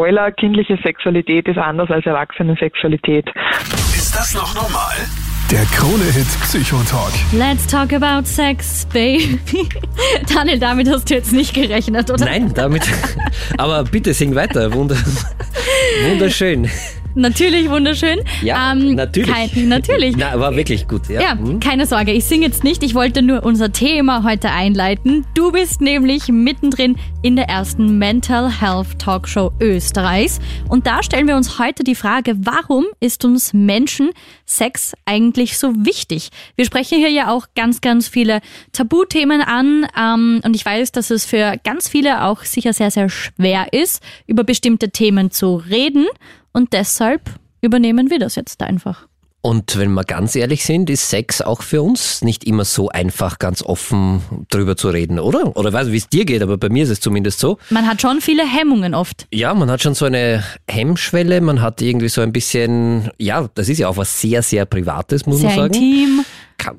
Spoiler, kindliche Sexualität ist anders als Erwachsenensexualität. Ist das noch normal? Der Krone-Hit Psychotalk. Let's talk about sex, baby. Daniel, damit hast du jetzt nicht gerechnet, oder? Nein, damit. Aber bitte sing weiter. Wunder, wunderschön. Natürlich wunderschön. Ja, Ähm, natürlich. Kein, natürlich. Na, war wirklich gut. Ja. Ja, Hm? keine Sorge, ich singe jetzt nicht. Ich wollte nur unser Thema heute einleiten. Du bist nämlich mittendrin in der ersten Mental Health Talkshow Österreichs. Und da stellen wir uns heute die Frage, warum ist uns Menschen Sex eigentlich so wichtig? Wir sprechen hier ja auch ganz, ganz viele Tabuthemen an. Ähm, und ich weiß, dass es für ganz viele auch sicher sehr, sehr schwer ist, über bestimmte Themen zu reden. Und deshalb übernehmen wir das jetzt einfach. Und wenn wir ganz ehrlich sind, ist Sex auch für uns nicht immer so einfach, ganz offen drüber zu reden, oder? Oder weiß, wie es dir geht, aber bei mir ist es zumindest so. Man hat schon viele Hemmungen oft. Ja, man hat schon so eine Hemmschwelle, man hat irgendwie so ein bisschen, ja, das ist ja auch was sehr, sehr Privates, muss Sehr man sagen. intim.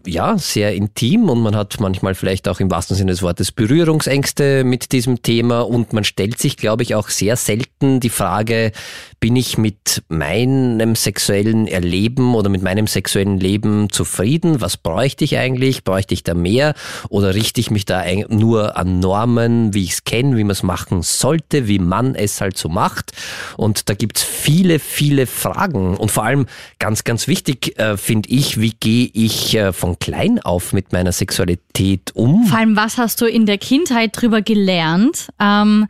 Ja, sehr intim und man hat manchmal vielleicht auch im wahrsten Sinne des Wortes Berührungsängste mit diesem Thema und man stellt sich, glaube ich, auch sehr selten die Frage, bin ich mit meinem sexuellen Erleben oder mit meinem sexuellen Leben zufrieden? Was bräuchte ich eigentlich? Bräuchte ich da mehr? Oder richte ich mich da nur an Normen, wie ich es kenne, wie man es machen sollte, wie man es halt so macht? Und da gibt's viele, viele Fragen. Und vor allem ganz, ganz wichtig äh, finde ich, wie gehe ich äh, von klein auf mit meiner Sexualität um? Vor allem, was hast du in der Kindheit drüber gelernt? Ähm,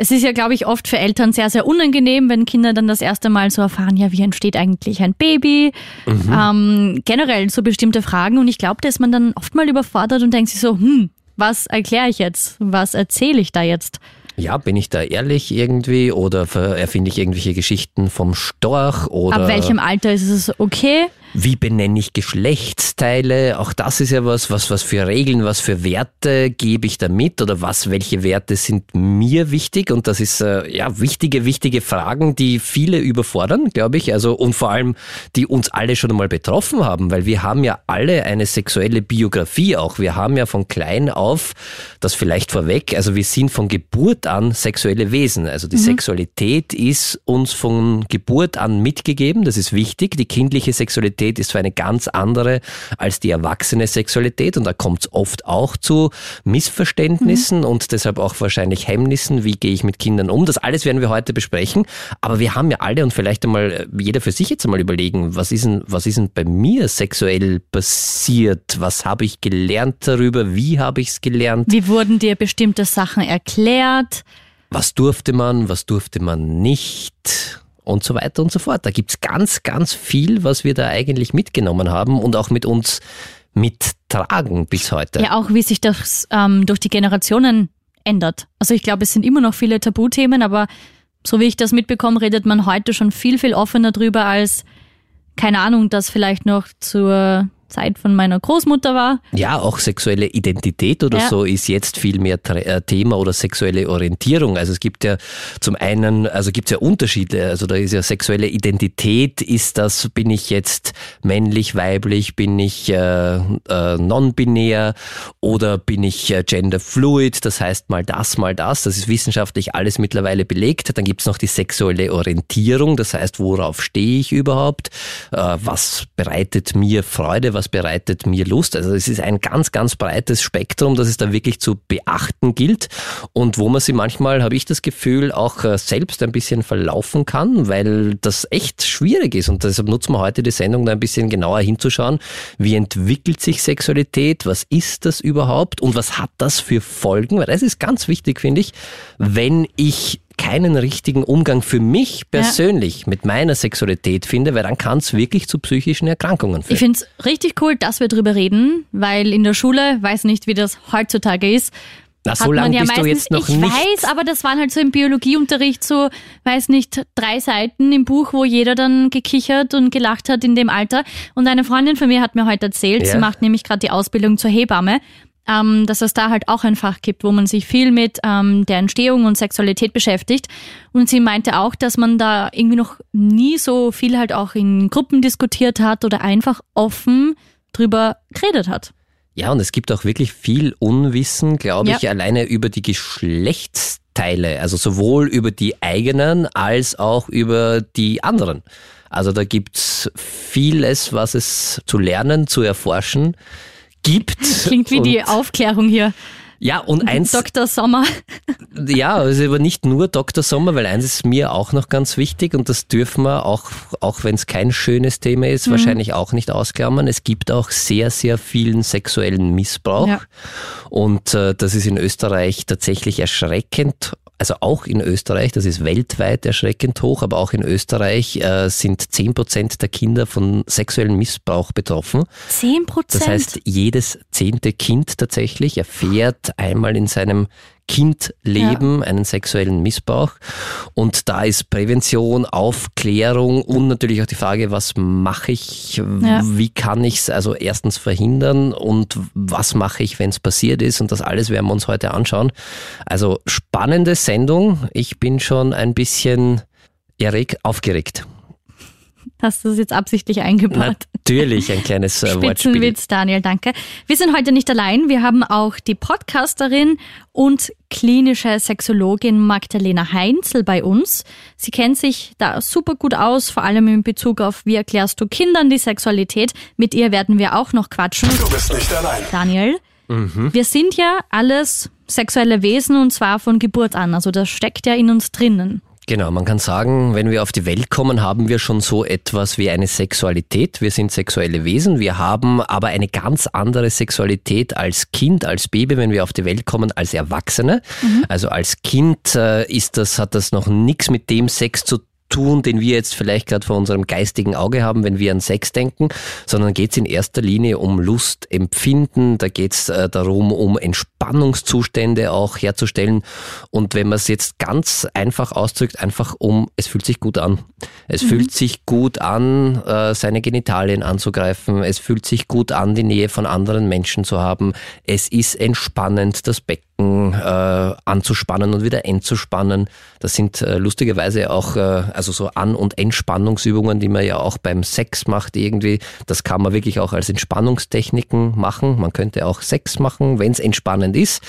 es ist ja, glaube ich, oft für Eltern sehr, sehr unangenehm, wenn Kinder dann das erste Mal so erfahren, ja, wie entsteht eigentlich ein Baby? Ähm, generell so bestimmte Fragen. Und ich glaube, da ist man dann oft mal überfordert und denkt sich so, hm, was erkläre ich jetzt? Was erzähle ich da jetzt? Ja, bin ich da ehrlich irgendwie oder erfinde ich irgendwelche Geschichten vom Storch oder Ab welchem Alter ist es okay? Wie benenne ich Geschlechtsteile? Auch das ist ja was, was, was für Regeln, was für Werte gebe ich da mit oder was, welche Werte sind mir wichtig? Und das ist, äh, ja, wichtige, wichtige Fragen, die viele überfordern, glaube ich. Also, und vor allem, die uns alle schon einmal betroffen haben, weil wir haben ja alle eine sexuelle Biografie auch. Wir haben ja von klein auf, das vielleicht vorweg, also wir sind von Geburt an sexuelle Wesen. Also die Sexualität ist uns von Geburt an mitgegeben. Das ist wichtig. Die kindliche Sexualität ist zwar eine ganz andere als die erwachsene Sexualität und da kommt es oft auch zu Missverständnissen und deshalb auch wahrscheinlich Hemmnissen. Wie gehe ich mit Kindern um? Das alles werden wir heute besprechen. Aber wir haben ja alle und vielleicht einmal äh, jeder für sich jetzt einmal überlegen, was ist denn, was ist denn bei mir sexuell passiert? Was habe ich gelernt darüber? Wie habe ich es gelernt? Wie wurden dir bestimmte Sachen erklärt? was durfte man, was durfte man nicht und so weiter und so fort. Da gibt's ganz, ganz viel, was wir da eigentlich mitgenommen haben und auch mit uns mittragen bis heute. Ja, auch wie sich das ähm, durch die Generationen ändert. Also ich glaube, es sind immer noch viele Tabuthemen, aber so wie ich das mitbekomme, redet man heute schon viel, viel offener drüber als, keine Ahnung, das vielleicht noch zur Zeit von meiner Großmutter war. Ja, auch sexuelle Identität oder Ja. so ist jetzt viel mehr äh, Thema oder sexuelle Orientierung. Also es gibt ja zum einen, also gibt es ja Unterschiede. Also da ist ja sexuelle Identität, ist das, bin ich jetzt männlich, weiblich, bin ich äh, äh, non-binär oder bin ich äh, genderfluid, das heißt mal das, mal das. Das ist wissenschaftlich alles mittlerweile belegt. Dann gibt es noch die sexuelle Orientierung, das heißt, worauf stehe ich überhaupt? Äh, was bereitet mir Freude? Was bereitet mir Lust? Also es ist ein ganz, ganz breites Spektrum, das es da wirklich zu beachten gilt und wo man sich manchmal, habe ich das Gefühl, auch äh, selbst ein bisschen verlaufen kann, weil das echt schwierig ist. Und deshalb nutzen wir heute die Sendung da ein bisschen genauer hinzuschauen, wie entwickelt sich Sexualität, was ist das überhaupt? Und was hat das für Folgen, weil das ist ganz wichtig, finde ich, wenn ich keinen richtigen Umgang für mich persönlich mit meiner Sexualität finde, weil dann kann es wirklich zu psychischen Erkrankungen führen. Ich finde es richtig cool, dass wir drüber reden, weil in der Schule, weiß nicht, wie das heutzutage ist, Na, hat so man lange ja bist du meistens, jetzt noch ich nicht. weiß, aber das waren halt so im Biologieunterricht so, weiß nicht, drei Seiten im Buch, wo jeder dann gekichert und gelacht hat in dem Alter. Und eine Freundin von mir hat mir heute erzählt, Ja. sie macht nämlich gerade die Ausbildung zur Hebamme, ähm, dass es da halt auch ein Fach gibt, wo man sich viel mit ähm, der Entstehung und Sexualität beschäftigt. Und sie meinte auch, dass man da irgendwie noch nie so viel halt auch in Gruppen diskutiert hat oder einfach offen drüber geredet hat. Ja, und es gibt auch wirklich viel Unwissen, glaube Ja. ich, alleine über die Geschlechtsteile, also sowohl über die eigenen als auch über die anderen. Also da gibt's vieles, was es zu lernen, zu erforschen gibt. Klingt wie die Und- Aufklärung hier. Ja, und eins, Dr. Sommer. ja, also aber nicht nur Dr. Sommer, weil eins ist mir auch noch ganz wichtig und das dürfen wir auch, auch wenn es kein schönes Thema ist, wahrscheinlich auch nicht ausklammern. Es gibt auch sehr, sehr vielen sexuellen Missbrauch Ja. und äh, das ist in Österreich tatsächlich erschreckend. Also auch in Österreich, das ist weltweit erschreckend hoch, aber auch in Österreich äh, sind 10 Prozent der Kinder von sexuellem Missbrauch betroffen. 10 Prozent. Das heißt, jedes zehnte Kind tatsächlich erfährt einmal in seinem Kindleben einen sexuellen Missbrauch. Und da ist Prävention, Aufklärung und natürlich auch die Frage, was mache ich, Ja. wie kann ich es also erstens verhindern und was mache ich, wenn es passiert ist. Und das alles werden wir uns heute anschauen. Also spannende Sendung. Ich bin schon ein bisschen erregt, aufgeregt. Hast du das jetzt absichtlich eingebaut? Natürlich ein kleines äh, Wortspiel. Spitzenwitz, Daniel, danke. Wir sind heute nicht allein. Wir haben auch die Podcasterin und klinische Sexologin Magdalena Heinzel bei uns. Sie kennt sich da super gut aus, vor allem in Bezug auf, wie erklärst du Kindern die Sexualität. Mit ihr werden wir auch noch quatschen. Du bist nicht allein. Daniel, wir sind ja alles sexuelle Wesen und zwar von Geburt an. Also das steckt ja in uns drinnen. Genau, man kann sagen, wenn wir auf die Welt kommen, haben wir schon so etwas wie eine Sexualität. Wir sind sexuelle Wesen. Wir haben aber eine ganz andere Sexualität als Kind, als Baby, wenn wir auf die Welt kommen, als Erwachsene. Also als Kind äh, ist das, hat das noch nichts mit dem Sex zu tun, den wir jetzt vielleicht gerade vor unserem geistigen Auge haben, wenn wir an Sex denken, sondern geht es in erster Linie um Lust, Empfinden, da geht es äh, darum, um Entspannungszustände auch herzustellen. Und wenn man es jetzt ganz einfach ausdrückt, einfach um, es fühlt sich gut an. Es fühlt sich gut an, äh, seine Genitalien anzugreifen, es fühlt sich gut an, die Nähe von anderen Menschen zu haben, es ist entspannend, das Becken äh, anzuspannen und wieder entzuspannen. Das sind äh, lustigerweise auch äh, also so An- und Entspannungsübungen, die man ja auch beim Sex macht irgendwie. Das kann man wirklich auch als Entspannungstechniken machen. Man könnte auch Sex machen, wenn es entspannend ist.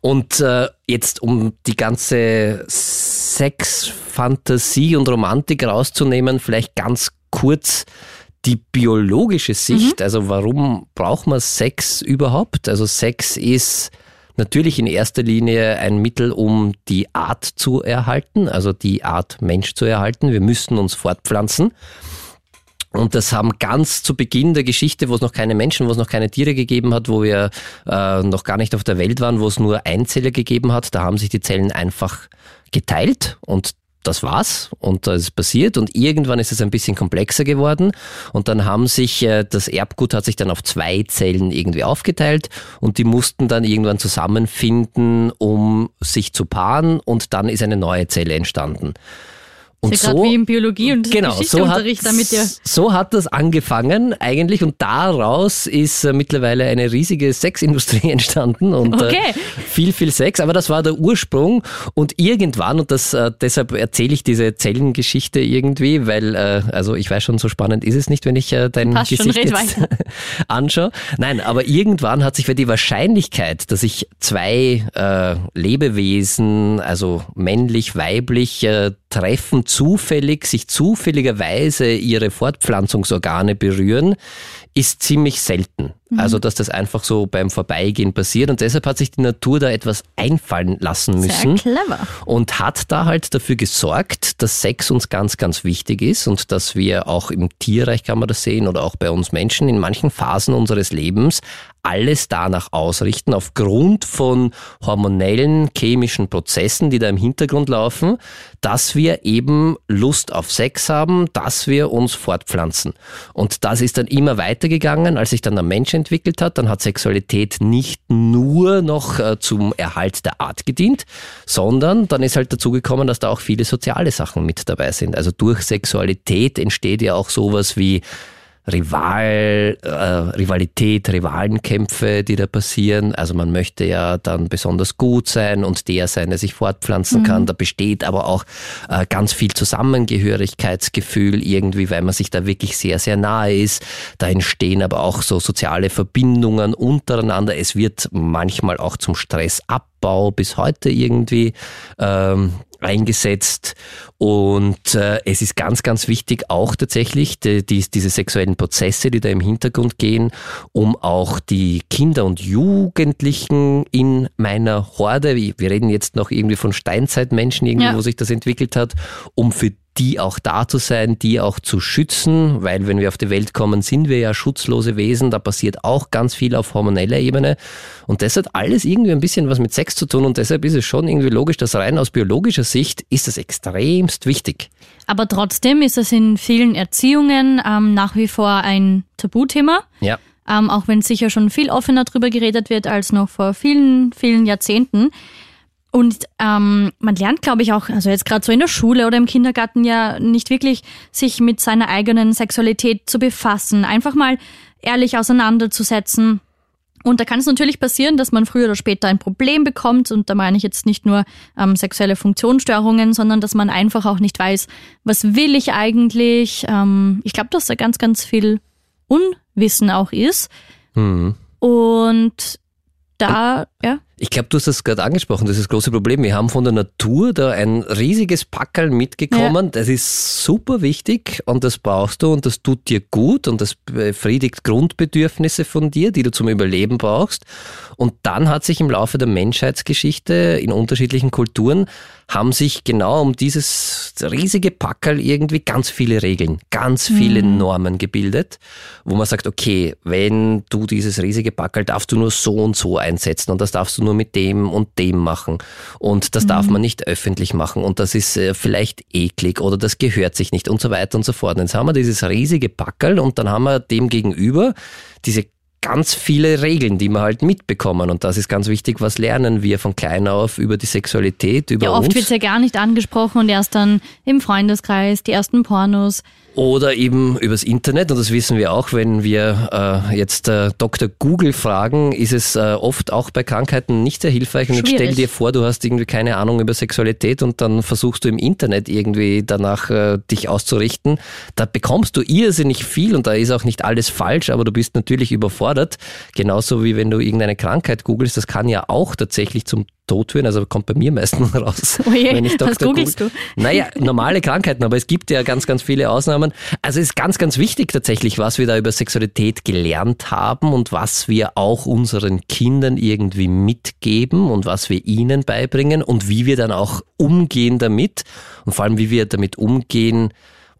Und äh, jetzt um die ganze Sexfantasie und Romantik rauszunehmen, vielleicht ganz kurz die biologische Sicht, also warum braucht man Sex überhaupt? Also Sex ist natürlich in erster Linie ein Mittel, um die Art zu erhalten, also die Art Mensch zu erhalten. Wir müssen uns fortpflanzen. Und das haben ganz zu Beginn der Geschichte, wo es noch keine Menschen, wo es noch keine Tiere gegeben hat, wo wir äh, noch gar nicht auf der Welt waren, wo es nur Einzeller gegeben hat, da haben sich die Zellen einfach geteilt und das war's und das ist passiert und irgendwann ist es ein bisschen komplexer geworden und dann haben sich äh, das Erbgut hat sich dann auf zwei Zellen irgendwie aufgeteilt und die mussten dann irgendwann zusammenfinden, um sich zu paaren und dann ist eine neue Zelle entstanden. Und gerade wie im Biologie- und genau, so hat, Geschichteunterricht, damit ihr so hat das angefangen eigentlich und daraus ist äh, mittlerweile eine riesige Sexindustrie entstanden und Okay. äh, viel, viel Sex, aber das war der Ursprung und irgendwann und das äh, deshalb erzähle ich diese Zellengeschichte irgendwie, weil also ich weiß schon, so spannend ist es nicht, wenn ich dein Passt schon, Gesicht red jetzt anschaue. Nein, aber irgendwann hat sich für die Wahrscheinlichkeit, dass sich zwei äh, Lebewesen, also männlich, weiblich, äh, treffen, zufällig, sich zufälligerweise ihre Fortpflanzungsorgane berühren, ist ziemlich selten. Also, dass das einfach so beim Vorbeigehen passiert. Und deshalb hat sich die Natur da etwas einfallen lassen sehr müssen clever. und hat da halt dafür gesorgt, dass Sex uns ganz, ganz wichtig ist und dass wir auch im Tierreich kann man das sehen oder auch bei uns Menschen in manchen Phasen unseres Lebens alles danach ausrichten, aufgrund von hormonellen, chemischen Prozessen, die da im Hintergrund laufen, dass wir eben Lust auf Sex haben, dass wir uns fortpflanzen. Und das ist dann immer weitergegangen, als sich dann der Mensch entwickelt hat. Dann hat Sexualität nicht nur noch äh, zum Erhalt der Art gedient, sondern dann ist halt dazu gekommen, dass da auch viele soziale Sachen mit dabei sind. Also durch Sexualität entsteht ja auch sowas wie Rival, äh, Rivalität, Rivalenkämpfe, die da passieren. Also man möchte ja dann besonders gut sein und der sein, der sich fortpflanzen mhm. kann. Da besteht aber auch äh, ganz viel Zusammengehörigkeitsgefühl irgendwie, weil man sich da wirklich sehr, sehr nahe ist. Da entstehen aber auch so soziale Verbindungen untereinander. Es wird manchmal auch zum Stressabbau bis heute irgendwie ähm, eingesetzt. Und äh, es ist ganz, ganz wichtig auch tatsächlich die, die, diese sexuellen Prozesse, die da im Hintergrund gehen, um auch die Kinder und Jugendlichen in meiner Horde, wir reden jetzt noch irgendwie von Steinzeitmenschen, irgendwie, ja. wo sich das entwickelt hat, um für die auch da zu sein, die auch zu schützen, weil wenn wir auf die Welt kommen, sind wir ja schutzlose Wesen, da passiert auch ganz viel auf hormoneller Ebene und das hat alles irgendwie ein bisschen was mit Sex zu tun und deshalb ist es schon irgendwie logisch, dass rein aus biologischer Sicht ist das extremst wichtig. Aber trotzdem ist es in vielen Erziehungen ähm, nach wie vor ein Tabuthema. Ja. Ähm, auch wenn sicher schon viel offener darüber geredet wird als noch vor vielen, vielen Jahrzehnten. Und ähm, man lernt, glaube ich, auch, also jetzt gerade so in der Schule oder im Kindergarten ja nicht wirklich, sich mit seiner eigenen Sexualität zu befassen, einfach mal ehrlich auseinanderzusetzen. Und da kann es natürlich passieren, dass man früher oder später ein Problem bekommt. Und da meine ich jetzt nicht nur ähm, sexuelle Funktionsstörungen, sondern dass man einfach auch nicht weiß, was will ich eigentlich. Ähm, ich glaube, dass da ganz, ganz viel Unwissen auch ist. Mhm. Und da, ja. Ich glaube, du hast das gerade angesprochen, das ist das große Problem. Wir haben von der Natur da ein riesiges Packerl mitgekommen. Ja. Das ist super wichtig und das brauchst du und das tut dir gut und das befriedigt Grundbedürfnisse von dir, die du zum Überleben brauchst. Und dann hat sich im Laufe der Menschheitsgeschichte in unterschiedlichen Kulturen haben sich genau um dieses riesige Packerl irgendwie ganz viele Regeln, ganz viele mhm. Normen gebildet, wo man sagt, okay, wenn du dieses riesige Packerl darfst du nur so und so einsetzen und das darfst du nur mit dem und dem machen. Und das mhm. darf man nicht öffentlich machen und das ist äh, vielleicht eklig oder das gehört sich nicht und so weiter und so fort. Und jetzt haben wir dieses riesige Packerl und dann haben wir dem gegenüber diese ganz viele Regeln, die wir halt mitbekommen. Und das ist ganz wichtig, was lernen wir von klein auf über die Sexualität, über ja, oft wird es ja gar nicht angesprochen und erst dann im Freundeskreis, die ersten Pornos. Oder eben übers Internet, und das wissen wir auch, wenn wir äh, jetzt äh, Dr. Google fragen, ist es äh, oft auch bei Krankheiten nicht sehr hilfreich. Und jetzt stell dir vor, du hast irgendwie keine Ahnung über Sexualität und dann versuchst du im Internet irgendwie danach äh, dich auszurichten. Da bekommst du irrsinnig viel und da ist auch nicht alles falsch, aber du bist natürlich überfordert. Genauso wie wenn du irgendeine Krankheit googelst, das kann ja auch tatsächlich zum tot führen, also kommt bei mir meistens raus. Oh je, wenn ich was googelst du? Naja, normale Krankheiten, aber es gibt ja ganz, ganz viele Ausnahmen. Also es ist ganz, ganz wichtig tatsächlich, was wir da über Sexualität gelernt haben und was wir auch unseren Kindern irgendwie mitgeben und was wir ihnen beibringen und wie wir dann auch umgehen damit und vor allem, wie wir damit umgehen,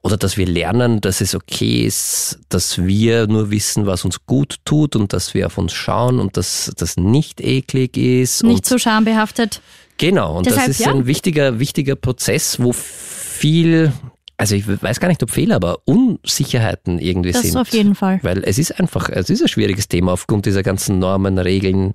oder dass wir lernen, dass es okay ist, dass wir nur wissen, was uns gut tut und dass wir auf uns schauen und dass das nicht eklig ist. Nicht so schambehaftet. Genau, und Deshalb, das ist ja. ein wichtiger, wichtiger Prozess, wo viel, also ich weiß gar nicht, ob Fehler, aber Unsicherheiten irgendwie das sind. Das auf jeden Fall. Weil es ist einfach, es ist ein schwieriges Thema aufgrund dieser ganzen Normen, Regeln,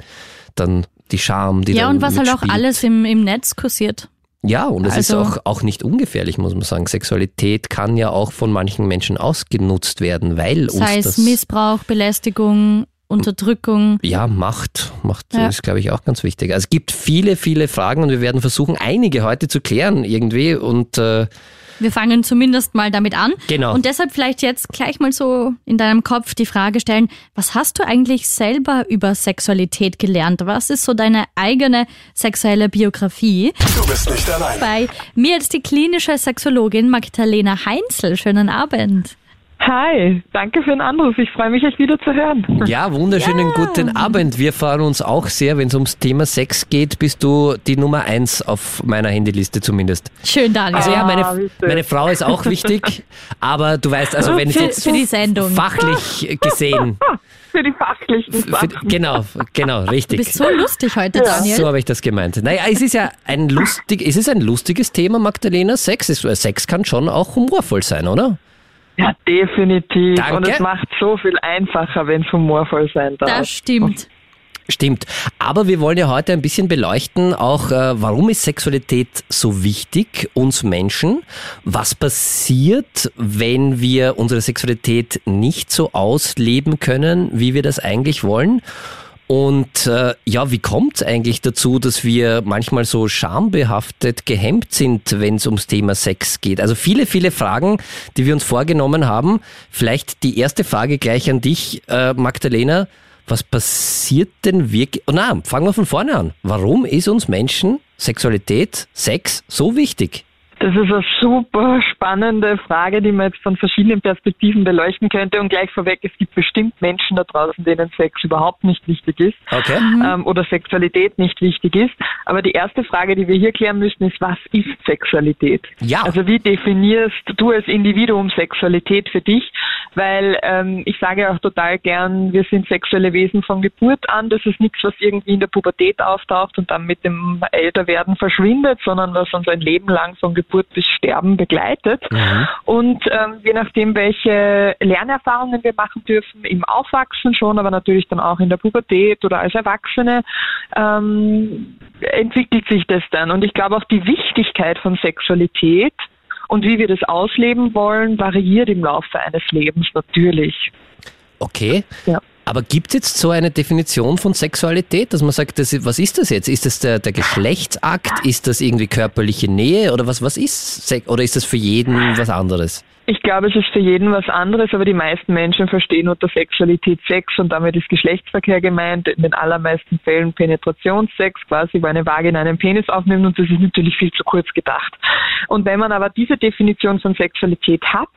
dann die Scham, die Ja, und was halt auch alles im, im Netz kursiert. Ja, und es also, ist auch, auch nicht ungefährlich, muss man sagen. Sexualität kann ja auch von manchen Menschen ausgenutzt werden, weil sei uns das... Missbrauch, Belästigung, Unterdrückung. Ja, Macht. Macht ja. ist, glaube ich, auch ganz wichtig. Also es gibt viele, viele Fragen und wir werden versuchen, einige heute zu klären irgendwie und äh, wir fangen zumindest mal damit an. Genau. Und deshalb vielleicht jetzt gleich mal so in deinem Kopf die Frage stellen, was hast du eigentlich selber über Sexualität gelernt? Was ist so deine eigene sexuelle Biografie? Du bist nicht allein. Bei mir jetzt die klinische Sexologin Magdalena Heinzel. Schönen Abend. Hi, danke für den Anruf. Ich freue mich, euch wieder zu hören. Ja, wunderschönen ja. guten Abend. Wir freuen uns auch sehr, wenn es ums Thema Sex geht. Bist du die Nummer eins auf meiner Handyliste zumindest. Schön, Daniel. Also ja, meine, ah, meine Frau ist auch wichtig, aber du weißt, also wenn es jetzt für die Sendung. fachlich gesehen für die fachlichen Sachen. Für, genau, genau, richtig. Du bist so lustig heute, Daniel. So habe ich das gemeint. Naja, es ist ja ein lustig, es ist ein lustiges Thema, Magdalena. Sex, Sex kann schon auch humorvoll sein, oder? Ja, definitiv. Danke. Und es macht so viel einfacher, wenn es humorvoll sein darf. Das stimmt. Stimmt. Aber wir wollen ja heute ein bisschen beleuchten, auch äh, warum ist Sexualität so wichtig uns Menschen? Was passiert, wenn wir unsere Sexualität nicht so ausleben können, wie wir das eigentlich wollen? Und äh, ja, wie kommt es eigentlich dazu, dass wir manchmal so schambehaftet gehemmt sind, wenn es ums Thema Sex geht? Also viele, viele Fragen, die wir uns vorgenommen haben. Vielleicht die erste Frage gleich an dich, äh, Magdalena. Was passiert denn wirklich? Oh nein, fangen wir von vorne an. Warum ist uns Menschen Sexualität, Sex so wichtig? Das ist eine super spannende Frage, die man jetzt von verschiedenen Perspektiven beleuchten könnte. Und gleich vorweg, es gibt bestimmt Menschen da draußen, denen Sex überhaupt nicht wichtig ist Okay. ähm, oder Sexualität nicht wichtig ist. Aber die erste Frage, die wir hier klären müssen, ist, was ist Sexualität? Ja. Also wie definierst du als Individuum Sexualität für dich? Weil ähm, ich sage auch total gern, wir sind sexuelle Wesen von Geburt an. Das ist nichts, was irgendwie in der Pubertät auftaucht und dann mit dem Älterwerden verschwindet, sondern was uns ein Leben lang von Geburt bis Sterben begleitet. Und ähm, je nachdem, welche Lernerfahrungen wir machen dürfen, im Aufwachsen schon, aber natürlich dann auch in der Pubertät oder als Erwachsene, ähm, entwickelt sich das dann. Und ich glaube auch die Wichtigkeit von Sexualität und wie wir das ausleben wollen, variiert im Laufe eines Lebens natürlich. Okay. Ja. Aber gibt es jetzt so eine Definition von Sexualität, dass man sagt, das, was ist das jetzt? Ist das der, der Geschlechtsakt? Ist das irgendwie körperliche Nähe? Oder was, was ist Sex? Oder ist das für jeden was anderes? Ich glaube, es ist für jeden was anderes, aber die meisten Menschen verstehen unter Sexualität Sex und damit ist Geschlechtsverkehr gemeint. In den allermeisten Fällen Penetrationssex, quasi, wo eine Vagina einen Penis aufnimmt und das ist natürlich viel zu kurz gedacht. Und wenn man aber diese Definition von Sexualität hat,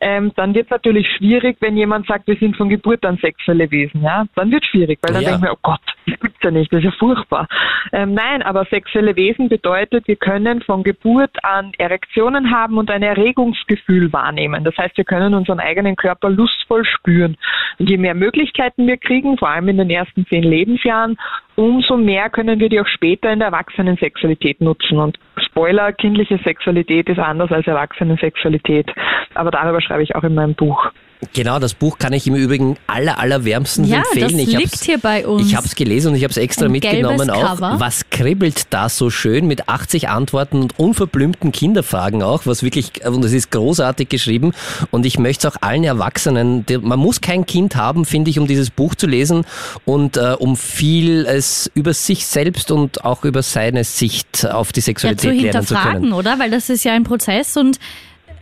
ähm, dann wird es natürlich schwierig, wenn jemand sagt, wir sind von Geburt an sexuelle Wesen. Ja? Dann wird es schwierig, weil dann Ja. denkt man, oh Gott, das gibt's ja nicht, das ist ja furchtbar. Ähm, nein, aber sexuelle Wesen bedeutet, wir können von Geburt an Erektionen haben und ein Erregungsgefühl wahrnehmen. Das heißt, wir können unseren eigenen Körper lustvoll spüren. Und je mehr Möglichkeiten wir kriegen, vor allem in den ersten zehn Lebensjahren, umso mehr können wir die auch später in der Erwachsenensexualität nutzen. Und Spoiler, kindliche Sexualität ist anders als Erwachsenensexualität. Aber darüber schreibe ich auch in meinem Buch. Genau, das Buch kann ich im Übrigen aller, allerwärmstens Ja, empfehlen. das ich liegt hier bei uns. Ich habe es gelesen und ich habe es extra Ein mitgenommen auch. Cover. Was kribbelt da so schön mit 80 Antworten und unverblümten Kinderfragen auch, was wirklich, und es ist großartig geschrieben. Und ich möchte es auch allen Erwachsenen, man muss kein Kind haben, finde ich, um dieses Buch zu lesen und äh, um viel es über sich selbst und auch über seine Sicht auf die ja, Sexualität zu lernen zu können. oder? Weil das ist ja ein Prozess und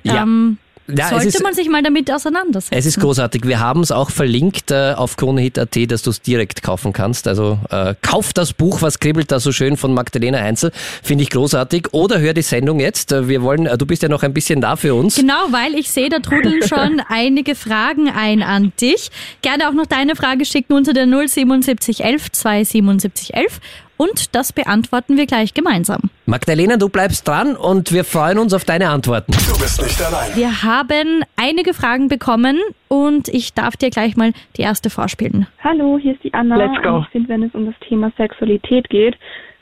Ja. ähm, Ja, sollte ist- man sich mal damit auseinandersetzen. Es ist großartig. Wir haben es auch verlinkt äh, auf kronehit.at, dass du es direkt kaufen kannst. Also äh, kauf das Buch, was kribbelt da so schön von Magdalena Heinzel. Finde ich großartig. Oder hör die Sendung jetzt. Äh, Wir wollen, äh, du bist ja noch ein bisschen da für uns. Genau, weil ich sehe, da trudeln schon einige Fragen ein an dich. Gerne auch noch deine Frage schicken unter der 07711 27711 und das beantworten wir gleich gemeinsam. Magdalena, du bleibst dran und wir freuen uns auf deine Antworten. Du bist nicht allein. Wir haben einige Fragen bekommen und ich darf dir gleich mal die erste vorspielen. Hallo, hier ist die Anna. Let's go. Und ich finde, wenn es um das Thema Sexualität geht,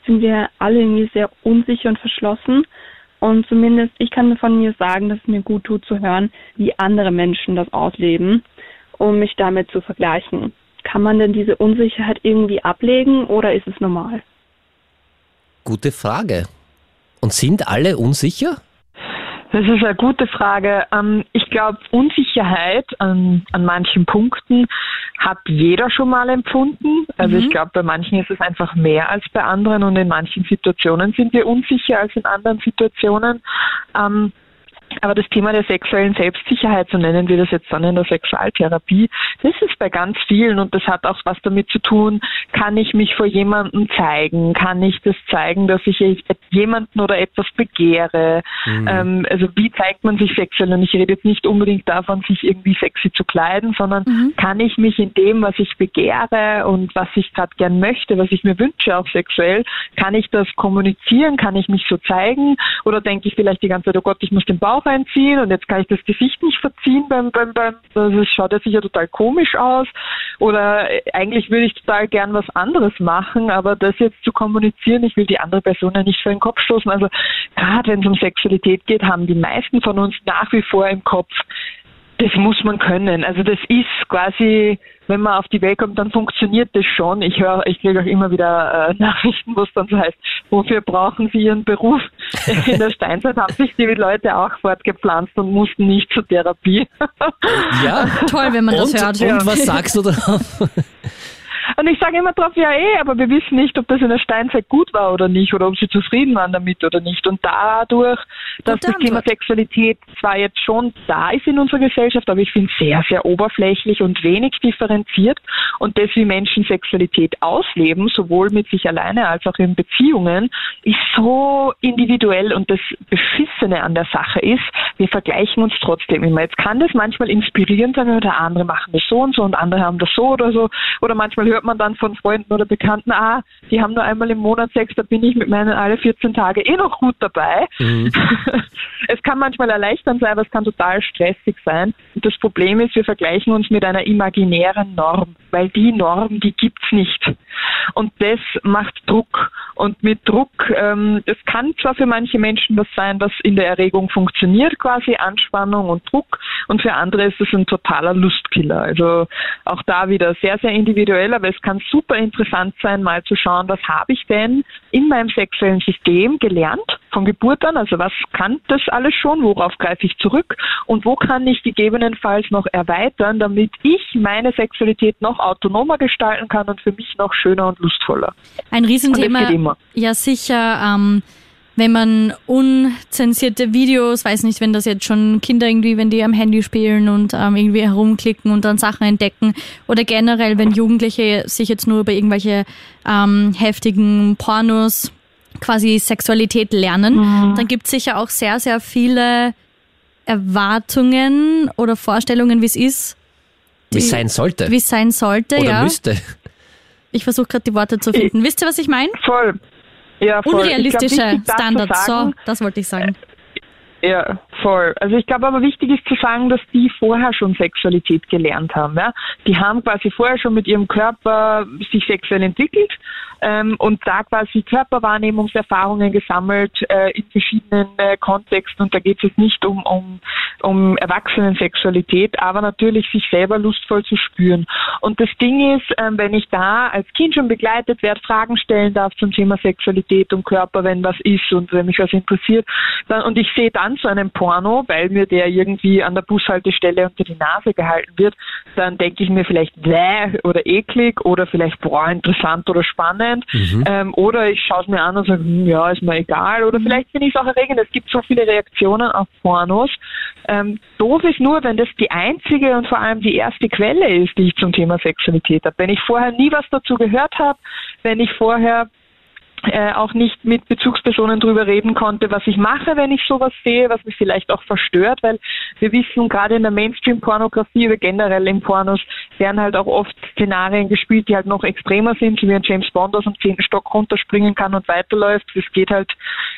sind wir alle irgendwie sehr unsicher und verschlossen. Und zumindest ich kann von mir sagen, dass es mir gut tut zu hören, wie andere Menschen das ausleben, um mich damit zu vergleichen. Kann man denn diese Unsicherheit irgendwie ablegen oder ist es normal? Gute Frage. Und sind alle unsicher? Das ist eine gute Frage. Ähm, Ich glaube, Unsicherheit an, an manchen Punkten hat jeder schon mal empfunden. Also ich glaube, bei manchen ist es einfach mehr als bei anderen und in manchen Situationen sind wir unsicher als in anderen Situationen. Aber das Thema der sexuellen Selbstsicherheit, so nennen wir das jetzt dann in der Sexualtherapie, das ist bei ganz vielen und das hat auch was damit zu tun, kann ich mich vor jemandem zeigen? Kann ich das zeigen, dass ich jemanden oder etwas begehre? Ähm, also wie zeigt man sich sexuell? Und ich rede jetzt nicht unbedingt davon, sich irgendwie sexy zu kleiden, sondern kann ich mich in dem, was ich begehre und was ich gerade gern möchte, was ich mir wünsche, auch sexuell, kann ich das kommunizieren? Kann ich mich so zeigen? Oder denke ich vielleicht die ganze Zeit, oh Gott, ich muss den Bauch einziehen und jetzt kann ich das Gesicht nicht verziehen beim, beim, beim, also es schaut ja sicher total komisch aus. Oder eigentlich würde ich total gern was anderes machen, aber das jetzt zu kommunizieren, ich will die andere Person ja nicht vor den Kopf stoßen. Also gerade wenn es um Sexualität geht, haben die meisten von uns nach wie vor im Kopf, das muss man können. Also das ist quasi, wenn man auf die Welt kommt, dann funktioniert das schon. Ich höre, ich kriege auch immer wieder äh, Nachrichten, wo es dann so heißt, wofür brauchen Sie Ihren Beruf? In der Steinzeit haben sich die Leute auch fortgepflanzt und mussten nicht zur Therapie. Ja, Toll, wenn man das und, hört. und was sagst du darauf? Und ich sage immer drauf, ja eh, aber wir wissen nicht, ob das in der Steinzeit gut war oder nicht oder ob sie zufrieden waren damit oder nicht. Und dadurch, dass Gute das Thema. Sexualität zwar jetzt schon da ist in unserer Gesellschaft, aber ich finde sehr, sehr oberflächlich und wenig differenziert. Und das, wie Menschen Sexualität ausleben, sowohl mit sich alleine als auch in Beziehungen, ist so individuell und das Beschissene an der Sache ist, wir vergleichen uns trotzdem immer. Jetzt kann das manchmal inspirierend sein, oder andere machen das so und so und andere haben das so oder so. Oder manchmal hört man dann von Freunden oder Bekannten, ah, die haben nur einmal im Monat Sex, da bin ich mit meinen alle 14 Tage eh noch gut dabei. es kann manchmal erleichternd sein, aber es kann total stressig sein. Und das Problem ist, wir vergleichen uns mit einer imaginären Norm, weil die Norm, die gibt's nicht. Und das macht Druck. Und mit Druck, ähm, das kann zwar für manche Menschen was sein, was in der Erregung funktioniert, quasi Anspannung und Druck, und für andere ist es ein totaler Lustkiller. Also auch da wieder sehr, sehr individuell, aber es kann super interessant sein, mal zu schauen, was habe ich denn in meinem sexuellen System gelernt von Geburt an, also was kann das alles schon, worauf greife ich zurück und wo kann ich gegebenenfalls noch erweitern, damit ich meine Sexualität noch autonomer gestalten kann und für mich noch schöner und lustvoller. Ein Riesenthema. Das geht immer. Ja, sicher. Ähm, wenn man unzensierte Videos, weiß nicht, wenn das jetzt schon Kinder irgendwie, wenn die am Handy spielen und ähm, irgendwie herumklicken und dann Sachen entdecken oder generell, wenn Jugendliche sich jetzt nur über irgendwelche ähm, heftigen Pornos quasi Sexualität lernen, Mhm. dann gibt es sicher auch sehr, sehr viele Erwartungen oder Vorstellungen, wie es ist, Wie es sein sollte. wie es sein sollte. Oder ja. müsste. Ich versuche gerade die Worte zu finden. Wisst ihr, was ich meine? Voll. Ja, voll. Unrealistische glaub, Standards. So, sagen, das wollte ich sagen. Ja, voll. Also ich glaube aber wichtig ist zu sagen, dass die vorher schon Sexualität gelernt haben. Ja? Die haben quasi vorher schon mit ihrem Körper sich sexuell entwickelt ähm, und da quasi Körperwahrnehmungserfahrungen gesammelt äh, in verschiedenen äh, Kontexten. Und da geht es jetzt nicht um, um, um Erwachsenensexualität, aber natürlich sich selber lustvoll zu spüren. Und das Ding ist, ähm, wenn ich da als Kind schon begleitet werde, Fragen stellen darf zum Thema Sexualität und Körper, wenn was ist und wenn mich was interessiert, dann, und ich sehe dann so einen Porno, weil mir der irgendwie an der Bushaltestelle unter die Nase gehalten wird, dann denke ich mir vielleicht bläh oder eklig oder vielleicht boah, interessant oder spannend. Ähm, oder ich schaue es mir an und sage, hm, ja, ist mir egal. Oder vielleicht finde ich es auch erregend. Es gibt so viele Reaktionen auf Pornos. Ähm, doof ist nur, wenn das die einzige und vor allem die erste Quelle ist, die ich zum Thema Sexualität habe. Wenn ich vorher nie was dazu gehört habe, wenn ich vorher äh, auch nicht mit Bezugspersonen drüber reden konnte, was ich mache, wenn ich sowas sehe, was mich vielleicht auch verstört, weil wir wissen, gerade in der Mainstream-Pornografie oder generell in Pornos werden halt auch oft Szenarien gespielt, die halt noch extremer sind, wie ein James Bond aus dem zehnten Stock runterspringen kann und weiterläuft. Das geht halt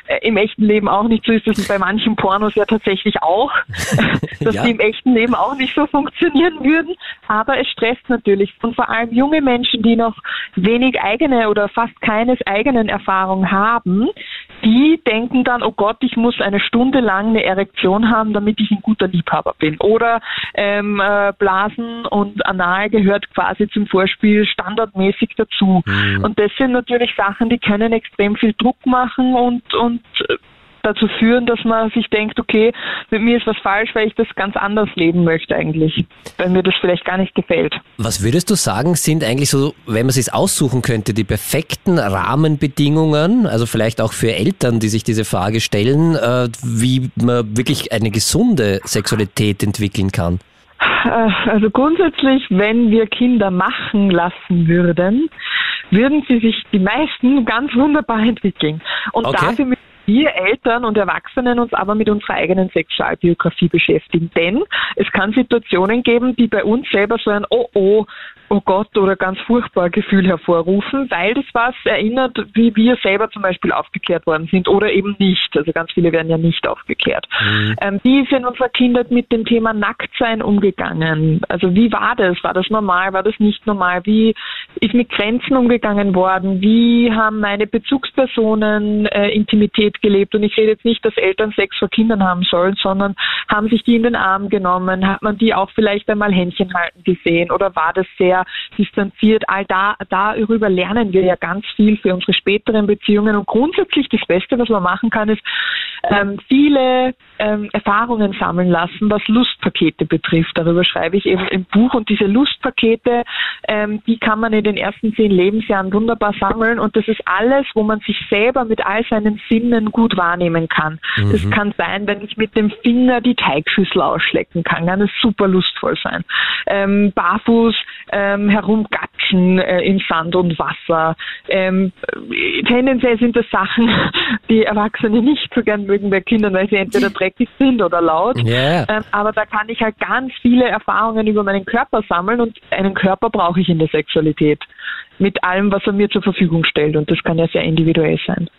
äh, im echten Leben auch nicht so, ist das bei manchen Pornos ja tatsächlich auch, dass Ja. die im echten Leben auch nicht so funktionieren würden, aber es stresst natürlich und vor allem junge Menschen, die noch wenig eigene oder fast keines eigenen Erfahrung haben, die denken dann, oh Gott, ich muss eine Stunde lang eine Erektion haben, damit ich ein guter Liebhaber bin. Oder ähm, äh, Blasen und Anal gehört quasi zum Vorspiel standardmäßig dazu. Und das sind natürlich Sachen, die können extrem viel Druck machen und, und äh, dazu führen, dass man sich denkt, okay, mit mir ist was falsch, weil ich das ganz anders leben möchte eigentlich, weil mir das vielleicht gar nicht gefällt. Was würdest du sagen, sind eigentlich so, wenn man es sich aussuchen könnte, die perfekten Rahmenbedingungen, also vielleicht auch für Eltern, die sich diese Frage stellen, äh, wie man wirklich eine gesunde Sexualität entwickeln kann? Äh, Also grundsätzlich, wenn wir Kinder machen lassen würden, würden sie sich die meisten ganz wunderbar entwickeln. Und Okay. dafür müssen wir Eltern und Erwachsenen uns aber mit unserer eigenen Sexualbiografie beschäftigen. Denn es kann Situationen geben, die bei uns selber so ein Oh oh, oh Gott oder ganz furchtbar Gefühl hervorrufen, weil das was erinnert, wie wir selber zum Beispiel aufgeklärt worden sind oder eben nicht. Also ganz viele werden ja nicht aufgeklärt. Ähm, wie ist in unserer Kindheit mit dem Thema Nacktsein umgegangen? Also wie war das? War das normal? War das nicht normal? Wie ist mit Grenzen umgegangen worden? Wie haben meine Bezugspersonen äh, Intimität gelebt. Und ich rede jetzt nicht, dass Eltern Sex vor Kindern haben sollen, sondern haben sich die in den Arm genommen, hat man die auch vielleicht einmal Händchen halten gesehen oder war das sehr distanziert? All da, darüber lernen wir ja ganz viel für unsere späteren Beziehungen. Und grundsätzlich das Beste, was man machen kann, ist ähm, viele ähm, Erfahrungen sammeln lassen, was Lustpakete betrifft. Darüber schreibe ich eben im Buch. Und diese Lustpakete, ähm, die kann man in den ersten zehn Lebensjahren wunderbar sammeln. Und das ist alles, wo man sich selber mit all seinen Sinnen gut wahrnehmen kann. Mhm. Das kann sein, wenn ich mit dem Finger die Teigschüssel ausschlecken kann, kann es super lustvoll sein. Ähm, barfuß ähm, herumgatschen äh, im Sand und Wasser. Ähm, tendenziell sind das Sachen, die Erwachsene nicht so gern mögen bei Kindern, weil sie entweder dreckig sind oder laut. Yeah. Ähm, aber da kann ich halt ganz viele Erfahrungen über meinen Körper sammeln und einen Körper brauche ich in der Sexualität. Mit allem, was er mir zur Verfügung stellt. Und das kann ja sehr individuell sein.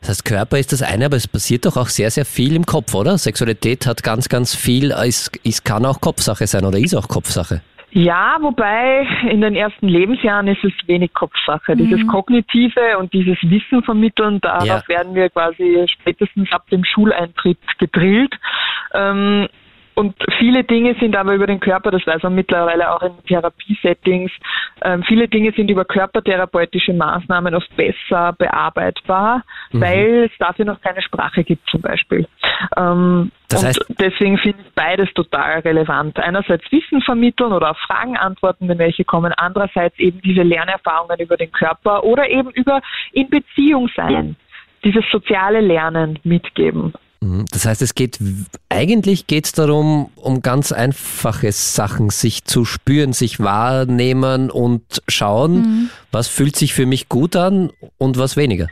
Das heißt, Körper ist das eine, aber es passiert doch auch sehr, sehr viel im Kopf, oder? Sexualität hat ganz, ganz viel, es, es kann auch Kopfsache sein oder ist auch Kopfsache. Ja, wobei in den ersten Lebensjahren ist es wenig Kopfsache. Mhm. Dieses Kognitive und dieses Wissen vermitteln, darauf ja. werden wir quasi spätestens ab dem Schuleintritt gedrillt. Ähm, und viele Dinge sind aber über den Körper, das weiß man mittlerweile auch in Therapiesettings, ähm, viele Dinge sind über körpertherapeutische Maßnahmen oft besser bearbeitbar, mhm. weil es dafür noch keine Sprache gibt zum Beispiel. Ähm, das heißt, und deswegen finde ich beides total relevant. Einerseits Wissen vermitteln oder auf Fragen antworten, wenn welche kommen. Andererseits eben diese Lernerfahrungen über den Körper oder eben über in Beziehung sein. Dieses soziale Lernen mitgeben. Mhm. Das heißt, es geht eigentlich geht es darum, um ganz einfache Sachen, sich zu spüren, sich wahrnehmen und schauen, mhm. was fühlt sich für mich gut an und was weniger.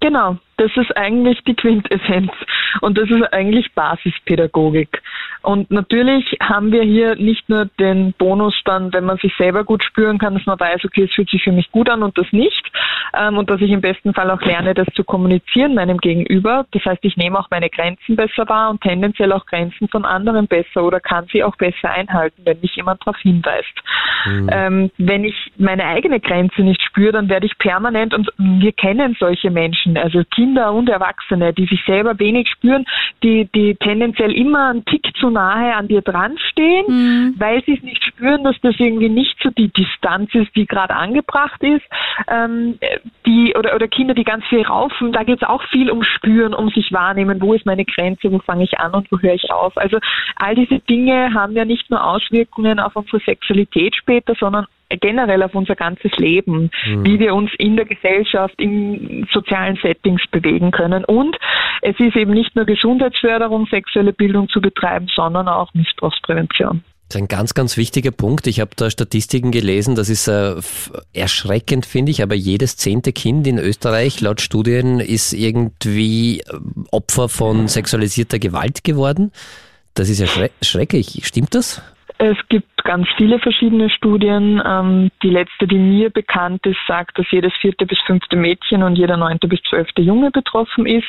Genau, das ist eigentlich die Quintessenz und das ist eigentlich Basispädagogik. Und natürlich haben wir hier nicht nur den Bonus dann, wenn man sich selber gut spüren kann, dass man weiß, okay, es fühlt sich für mich gut an und das nicht. Ähm, und dass ich im besten Fall auch lerne, das zu kommunizieren meinem Gegenüber. Das heißt, ich nehme auch meine Grenzen besser wahr und tendenziell auch Grenzen von anderen besser oder kann sie auch besser einhalten, wenn mich jemand darauf hinweist. Mhm. Ähm, wenn ich meine eigene Grenze nicht spüre, dann werde ich permanent, und wir kennen solche Menschen, also Kinder und Erwachsene, die sich selber wenig spüren, die, die tendenziell immer einen Tick zu nahe an dir dran stehen, mhm. weil sie es nicht spüren, dass das irgendwie nicht so die Distanz ist, die gerade angebracht ist. Ähm, die oder, oder Kinder, die ganz viel raufen, da geht es auch viel um Spüren, um sich wahrnehmen, wo ist meine Grenze, wo fange ich an und wo höre ich auf. Also all diese Dinge haben ja nicht nur Auswirkungen auf unsere Sexualität später, sondern generell auf unser ganzes Leben, mhm. wie wir uns in der Gesellschaft, in sozialen Settings bewegen können. Und es ist eben nicht nur Gesundheitsförderung, sexuelle Bildung zu betreiben, sondern auch Missbrauchsprävention. Das ist ein ganz, ganz wichtiger Punkt. Ich habe da Statistiken gelesen, das ist äh, erschreckend, finde ich, aber jedes zehnte Kind in Österreich laut Studien ist irgendwie äh, Opfer von sexualisierter Gewalt geworden. Das ist ja schrecklich. Stimmt das? Es gibt ganz viele verschiedene Studien. Ähm, die letzte, die mir bekannt ist, sagt, dass jedes vierte bis fünfte Mädchen und jeder neunte bis zwölfte Junge betroffen ist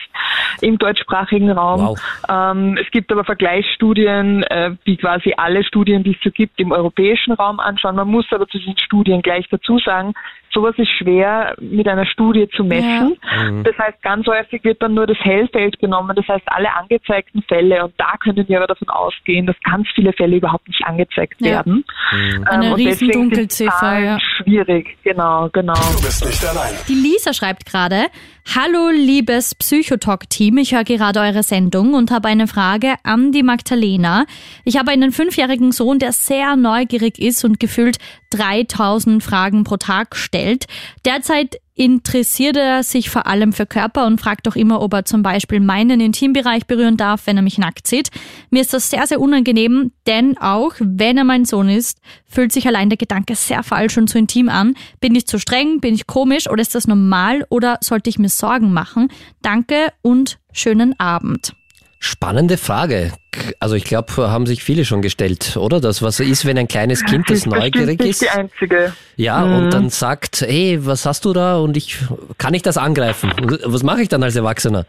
im deutschsprachigen Raum. Wow. Ähm, es gibt aber Vergleichsstudien, äh, wie quasi alle Studien, die es so gibt, im europäischen Raum anschauen. Man muss aber zu diesen Studien gleich dazu sagen, sowas ist schwer mit einer Studie zu messen. Ja. Mhm. Das heißt, ganz häufig wird dann nur das Hellfeld genommen, das heißt alle angezeigten Fälle und da können wir aber davon ausgehen, dass ganz viele Fälle überhaupt nicht angezeigt ja. werden. Mhm. Eine ähm, riesen Dunkelziffer, ja. Schwierig, genau, genau. Du bist nicht allein. Die Lisa schreibt gerade, Hallo liebes Psychotalk-Team, ich höre gerade eure Sendung und habe eine Frage an die Magdalena. Ich habe einen fünfjährigen Sohn, der sehr neugierig ist und gefühlt 3000 Fragen pro Tag stellt. Derzeit interessiert er sich vor allem für Körper und fragt auch immer, ob er zum Beispiel meinen Intimbereich berühren darf, wenn er mich nackt sieht. Mir ist das sehr, sehr unangenehm, denn auch wenn er mein Sohn ist, fühlt sich allein der Gedanke sehr falsch und zu intim an. Bin ich zu streng? Bin ich komisch? Oder ist das normal? Oder sollte ich mir Sorgen machen? Danke und schönen Abend. Spannende Frage. Also ich glaube, haben sich viele schon gestellt, oder? Das, was ist, wenn ein kleines Kind, das neugierig ist. Die einzige. Ja, mhm. und dann sagt, hey, was hast du da? Und ich kann ich das angreifen? Was mache ich dann als Erwachsener?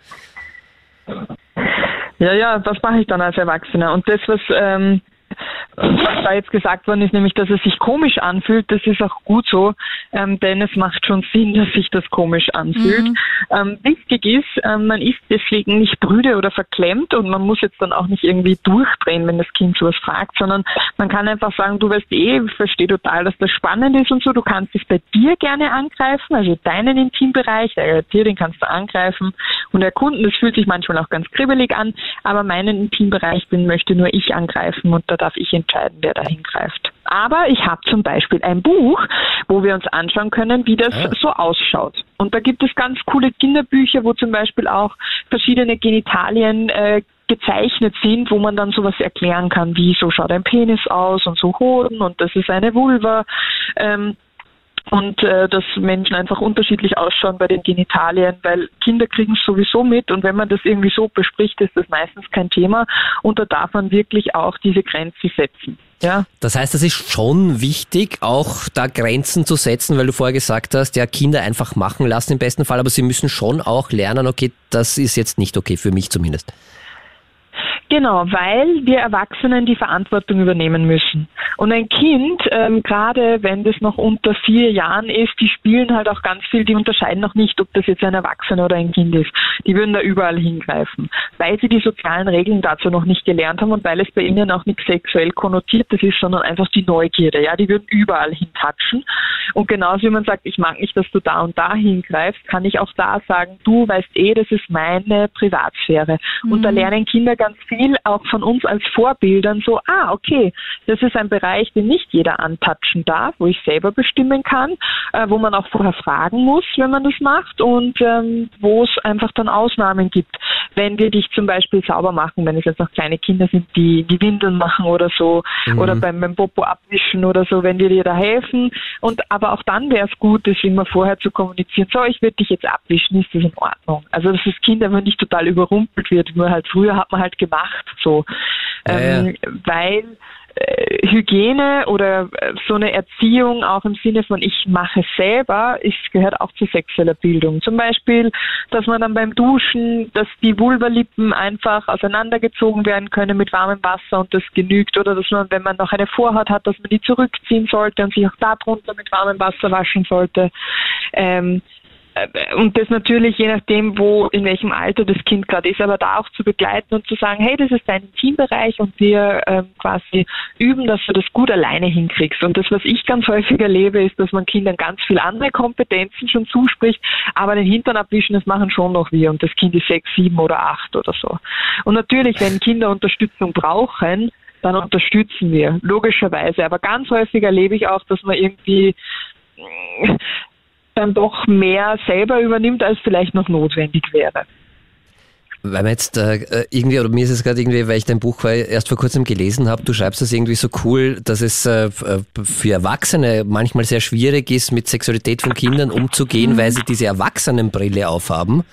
Ja, ja, was mache ich dann als Erwachsener? Und das, was ähm, was da jetzt gesagt worden ist, nämlich, dass es sich komisch anfühlt, das ist auch gut so, ähm, denn es macht schon Sinn, dass sich das komisch anfühlt. Mhm. Ähm, wichtig ist, ähm, man ist deswegen nicht brüde oder verklemmt und man muss jetzt dann auch nicht irgendwie durchdrehen, wenn das Kind sowas fragt, sondern man kann einfach sagen, du weißt eh, ich verstehe total, dass das spannend ist und so, du kannst es bei dir gerne angreifen, also deinen Intimbereich, der Tier, den kannst du angreifen und erkunden. Das fühlt sich manchmal auch ganz kribbelig an, aber meinen Intimbereich, den möchte nur ich angreifen und da darf ich entscheiden, wer da hingreift. Aber ich habe zum Beispiel ein Buch, wo wir uns anschauen können, wie das ja. so ausschaut. Und da gibt es ganz coole Kinderbücher, wo zum Beispiel auch verschiedene Genitalien äh, gezeichnet sind, wo man dann sowas erklären kann, wie so schaut ein Penis aus und so Hoden und das ist eine Vulva. Ähm, und äh, dass Menschen einfach unterschiedlich ausschauen bei den Genitalien, weil Kinder kriegen es sowieso mit und wenn man das irgendwie so bespricht, ist das meistens kein Thema und da darf man wirklich auch diese Grenzen setzen. Ja. Das heißt, es ist schon wichtig, auch da Grenzen zu setzen, weil du vorher gesagt hast, ja, Kinder einfach machen lassen im besten Fall, aber sie müssen schon auch lernen, okay, das ist jetzt nicht okay, für mich zumindest. Genau, weil wir Erwachsenen die Verantwortung übernehmen müssen. Und ein Kind, ähm, gerade wenn das noch unter vier Jahren ist, die spielen halt auch ganz viel, die unterscheiden noch nicht, ob das jetzt ein Erwachsener oder ein Kind ist. Die würden da überall hingreifen, weil sie die sozialen Regeln dazu noch nicht gelernt haben und weil es bei ihnen auch nicht sexuell konnotiertes ist, sondern einfach die Neugierde. Ja, die würden überall hintatschen. Und genauso wie man sagt, ich mag nicht, dass du da und da hingreifst, kann ich auch da sagen, du weißt eh, das ist meine Privatsphäre. Mhm. Und da mhm. lernen Kinder ganz viel viel auch von uns als Vorbildern so, ah, okay, das ist ein Bereich, den nicht jeder antatschen darf, wo ich selber bestimmen kann, äh, wo man auch vorher fragen muss, wenn man das macht und ähm, wo es einfach dann Ausnahmen gibt. Wenn wir dich zum Beispiel sauber machen, wenn es jetzt noch kleine Kinder sind, die die Windeln machen oder so, mhm. oder beim, beim Popo abwischen oder so, wenn wir dir da helfen. Und aber auch dann wäre es gut, das immer vorher zu kommunizieren. So, ich würde dich jetzt abwischen, ist das in Ordnung? Also dass das Kind einfach nicht total überrumpelt wird. Nur halt früher hat man halt gemacht macht, so. Ja, ähm, ja. Weil äh, Hygiene oder äh, so eine Erziehung auch im Sinne von ich mache selber, ist, gehört auch zu sexueller Bildung. Zum Beispiel, dass man dann beim Duschen, dass die Vulvalippen einfach auseinandergezogen werden können mit warmem Wasser und das genügt oder dass man, wenn man noch eine Vorhaut hat, dass man die zurückziehen sollte und sich auch darunter mit warmem Wasser waschen sollte. Ähm, äh, und das natürlich je nachdem, wo, in welchem Alter das Kind gerade ist, aber da auch zu begleiten und zu sagen, hey, das ist dein Teambereich und wir ähm, quasi üben, dass du das gut alleine hinkriegst. Und das, was ich ganz häufig erlebe, ist, dass man Kindern ganz viel andere Kompetenzen schon zuspricht, aber den Hintern abwischen, das machen schon noch wir und das Kind ist sechs, sieben oder acht oder so. Und natürlich, wenn Kinder Unterstützung brauchen, dann unterstützen wir, logischerweise. Aber ganz häufig erlebe ich auch, dass man irgendwie dann doch mehr selber übernimmt, als vielleicht noch notwendig wäre. Weil man jetzt äh, irgendwie, oder mir ist es gerade irgendwie, weil ich dein Buch erst vor kurzem gelesen habe, du schreibst das irgendwie so cool, dass es äh, für Erwachsene manchmal sehr schwierig ist, mit Sexualität von Kindern umzugehen, weil sie diese Erwachsenenbrille aufhaben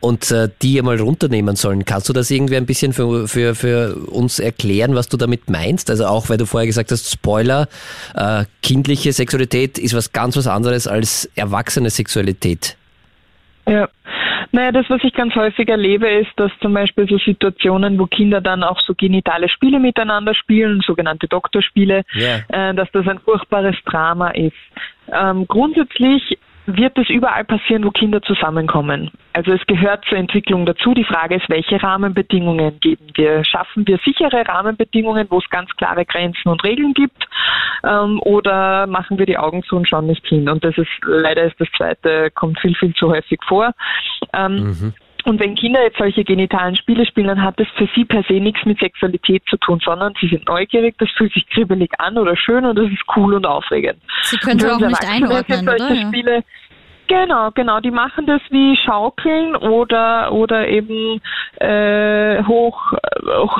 und äh, die einmal runternehmen sollen. Kannst du das irgendwie ein bisschen für, für, für uns erklären, was du damit meinst? Also auch, weil du vorher gesagt hast, Spoiler, äh, kindliche Sexualität ist was ganz was anderes als erwachsene Sexualität. Ja. Naja, das, was ich ganz häufig erlebe, ist, dass zum Beispiel so Situationen, wo Kinder dann auch so genitale Spiele miteinander spielen, sogenannte Doktorspiele, yeah. äh, dass das ein furchtbares Drama ist. Ähm, grundsätzlich wird es überall passieren, wo Kinder zusammenkommen. Also es gehört zur Entwicklung dazu. Die Frage ist, welche Rahmenbedingungen geben wir? Schaffen wir sichere Rahmenbedingungen, wo es ganz klare Grenzen und Regeln gibt? Ähm, oder machen wir die Augen zu und schauen nicht hin? Und das ist leider ist das Zweite, kommt viel, viel zu häufig vor. Ähm, mhm. Und wenn Kinder jetzt solche genitalen Spiele spielen, dann hat das für sie per se nichts mit Sexualität zu tun, sondern sie sind neugierig, das fühlt sich kribbelig an oder schön und das ist cool und aufregend. Sie können auch nicht einordnen, oder? Spiele, Genau, genau. Die machen das wie Schaukeln oder oder eben äh, hoch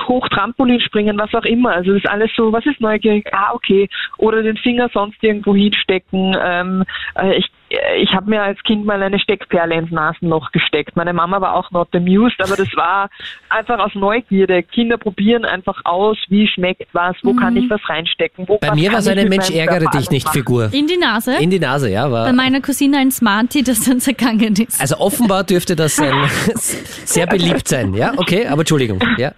hoch Trampolin springen, was auch immer. Also das ist alles so. Was ist neugierig? Ah, okay. Oder den Finger sonst irgendwo hinstecken. Ähm, äh, ich ich habe mir als Kind mal eine Steckperle ins Nasenloch gesteckt. Meine Mama war auch not amused, aber das war einfach aus Neugierde. Kinder probieren einfach aus, wie schmeckt was, wo mhm. kann ich was reinstecken. Wo, Bei mir war es eine Mensch ärgere dich nicht Figur. In die Nase? In die Nase, ja. War Bei meiner Cousine ein Smarty, das dann zergangen ist. Also offenbar dürfte das sehr beliebt sein, ja? Okay, aber Entschuldigung, ja.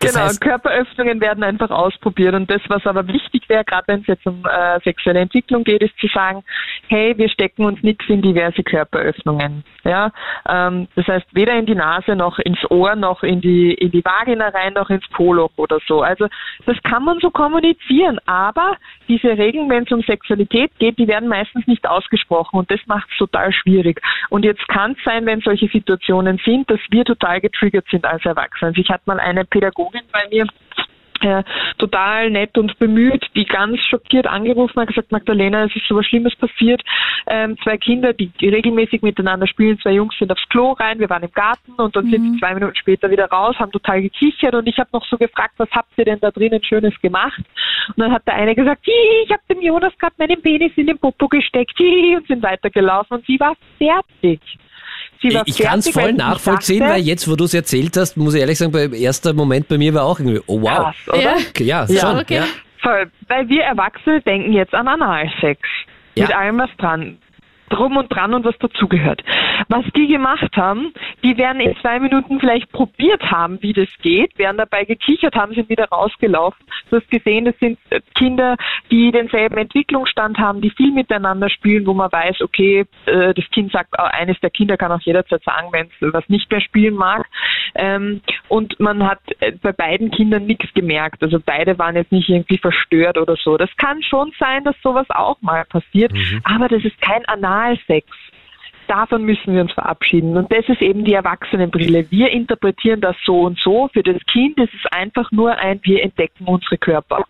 Das genau, heißt- Körperöffnungen werden einfach ausprobiert. Und das, was aber wichtig wäre, gerade wenn es jetzt um äh, sexuelle Entwicklung geht, ist zu sagen, hey, wir stecken uns nichts in diverse Körperöffnungen. Ja, ähm, das heißt weder in die Nase noch ins Ohr noch in die in die Vagina rein noch ins Poloch oder so. Also das kann man so kommunizieren, aber diese Regeln, wenn es um Sexualität geht, die werden meistens nicht ausgesprochen und das macht es total schwierig. Und jetzt kann es sein, wenn solche Situationen sind, dass wir total getriggert sind als Erwachsene. Also ich hatte mal eine Pädagogin bei mir, äh, total nett und bemüht, die ganz schockiert angerufen hat, gesagt, Magdalena, es ist so was Schlimmes passiert. Ähm, zwei Kinder, die regelmäßig miteinander spielen, zwei Jungs sind aufs Klo rein, wir waren im Garten und dann sind sie zwei Minuten später wieder raus, haben total gekichert und ich habe noch so gefragt, was habt ihr denn da drinnen Schönes gemacht? Und dann hat der eine gesagt, "Hihi, ich habe dem Jonas gerade meinen Penis in den Popo gesteckt hihi", und sind weitergelaufen und sie war fertig. Sie war Ich kann es voll nachvollziehen, dachte, weil jetzt, wo du es erzählt hast, muss ich ehrlich sagen, beim ersten Moment bei mir war auch irgendwie, oh wow. krass, oder? Ja. Ja, Ja, schon. okay. Ja. Voll, weil wir Erwachsene denken jetzt an Analsex. Ja. Mit allem, was dran drum und dran und was dazugehört. Was die gemacht haben, die werden in zwei Minuten vielleicht probiert haben, wie das geht, werden dabei gekichert haben, sind wieder rausgelaufen. Du hast gesehen, das sind äh, Kinder, die denselben Entwicklungsstand haben, die viel miteinander spielen, wo man weiß, okay, äh, das Kind sagt, äh, eines der Kinder kann auch jederzeit sagen, wenn es was nicht mehr spielen mag. Ähm, und man hat bei beiden Kindern nichts gemerkt. Also beide waren jetzt nicht irgendwie verstört oder so. Das kann schon sein, dass sowas auch mal passiert, aber das ist kein Analsex. Davon müssen wir uns verabschieden. Und das ist eben die Erwachsenenbrille. Wir interpretieren das so und so. Für das Kind ist es einfach nur ein, wir entdecken unsere Körper.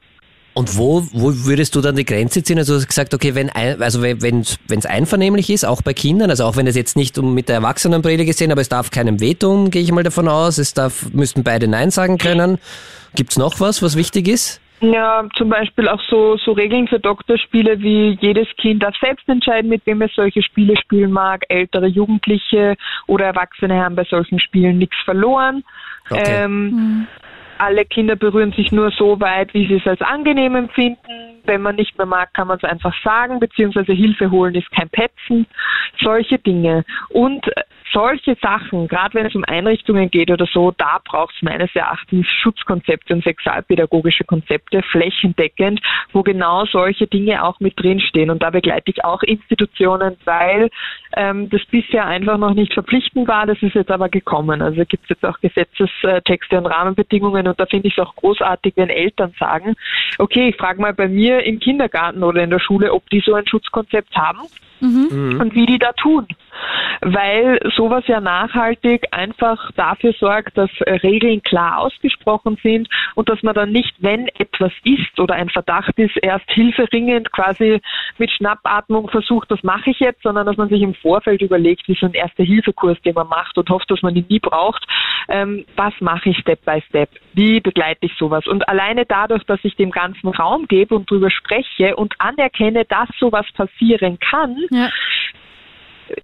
Und wo, wo würdest du dann die Grenze ziehen? Also du hast gesagt, okay, wenn also wenn es einvernehmlich ist, auch bei Kindern, also auch wenn es jetzt nicht mit der Erwachsenenbrille gesehen, aber es darf keinem wehtun, gehe ich mal davon aus. Es darf, müssten beide Nein sagen können. Gibt's noch was, was wichtig ist? Ja, zum Beispiel auch so, so Regeln für Doktorspiele wie jedes Kind darf selbst entscheiden, mit wem es solche Spiele spielen mag. Ältere Jugendliche oder Erwachsene haben bei solchen Spielen nichts verloren. Okay. Ähm, alle Kinder berühren sich nur so weit, wie sie es als angenehm empfinden. Wenn man nicht mehr mag, kann man es einfach sagen, beziehungsweise Hilfe holen ist kein Petzen. Solche Dinge. Und äh, solche Sachen, gerade wenn es um Einrichtungen geht oder so, da braucht es meines Erachtens Schutzkonzepte und sexualpädagogische Konzepte flächendeckend, wo genau solche Dinge auch mit drinstehen. Und da begleite ich auch Institutionen, weil ähm, das bisher einfach noch nicht verpflichtend war. Das ist jetzt aber gekommen. Also gibt es jetzt auch Gesetzestexte und Rahmenbedingungen und da finde ich es auch großartig, wenn Eltern sagen, okay, ich frage mal bei mir im Kindergarten oder in der Schule, ob die so ein Schutzkonzept haben und wie die da tun. Weil sowas ja nachhaltig einfach dafür sorgt, dass Regeln klar ausgesprochen sind und dass man dann nicht, wenn etwas ist oder ein Verdacht ist, erst hilferingend quasi mit Schnappatmung versucht, das mache ich jetzt, sondern dass man sich im Vorfeld überlegt, wie so ein Erste-Hilfe-Kurs, den man macht und hofft, dass man ihn nie braucht, ähm, was mache ich Step by Step? Wie begleite ich sowas? Und alleine dadurch, dass ich dem ganzen Raum gebe und drüber spreche und anerkenne, dass sowas passieren kann, Ja.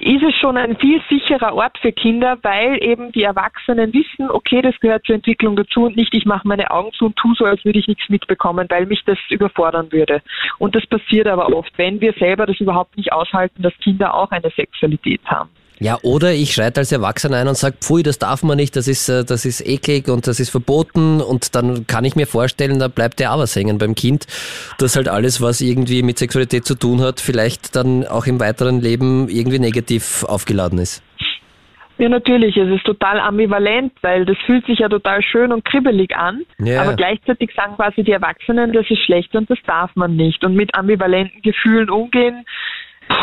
ist es schon ein viel sicherer Ort für Kinder, weil eben die Erwachsenen wissen, okay, das gehört zur Entwicklung dazu und nicht, ich mache meine Augen zu und tue so, als würde ich nichts mitbekommen, weil mich das überfordern würde. Und das passiert aber oft, wenn wir selber das überhaupt nicht aushalten, dass Kinder auch eine Sexualität haben. Ja, oder ich schreite als Erwachsener ein und sage, pfui, das darf man nicht, das ist, äh, das ist eklig und das ist verboten und dann kann ich mir vorstellen, da bleibt der aber hängen beim Kind, dass halt alles, was irgendwie mit Sexualität zu tun hat, vielleicht dann auch im weiteren Leben irgendwie negativ aufgeladen ist. Ja, natürlich. Es ist total ambivalent, weil das fühlt sich ja total schön und kribbelig an. Ja. Aber gleichzeitig sagen quasi die Erwachsenen, das ist schlecht und das darf man nicht. Und mit ambivalenten Gefühlen umgehen,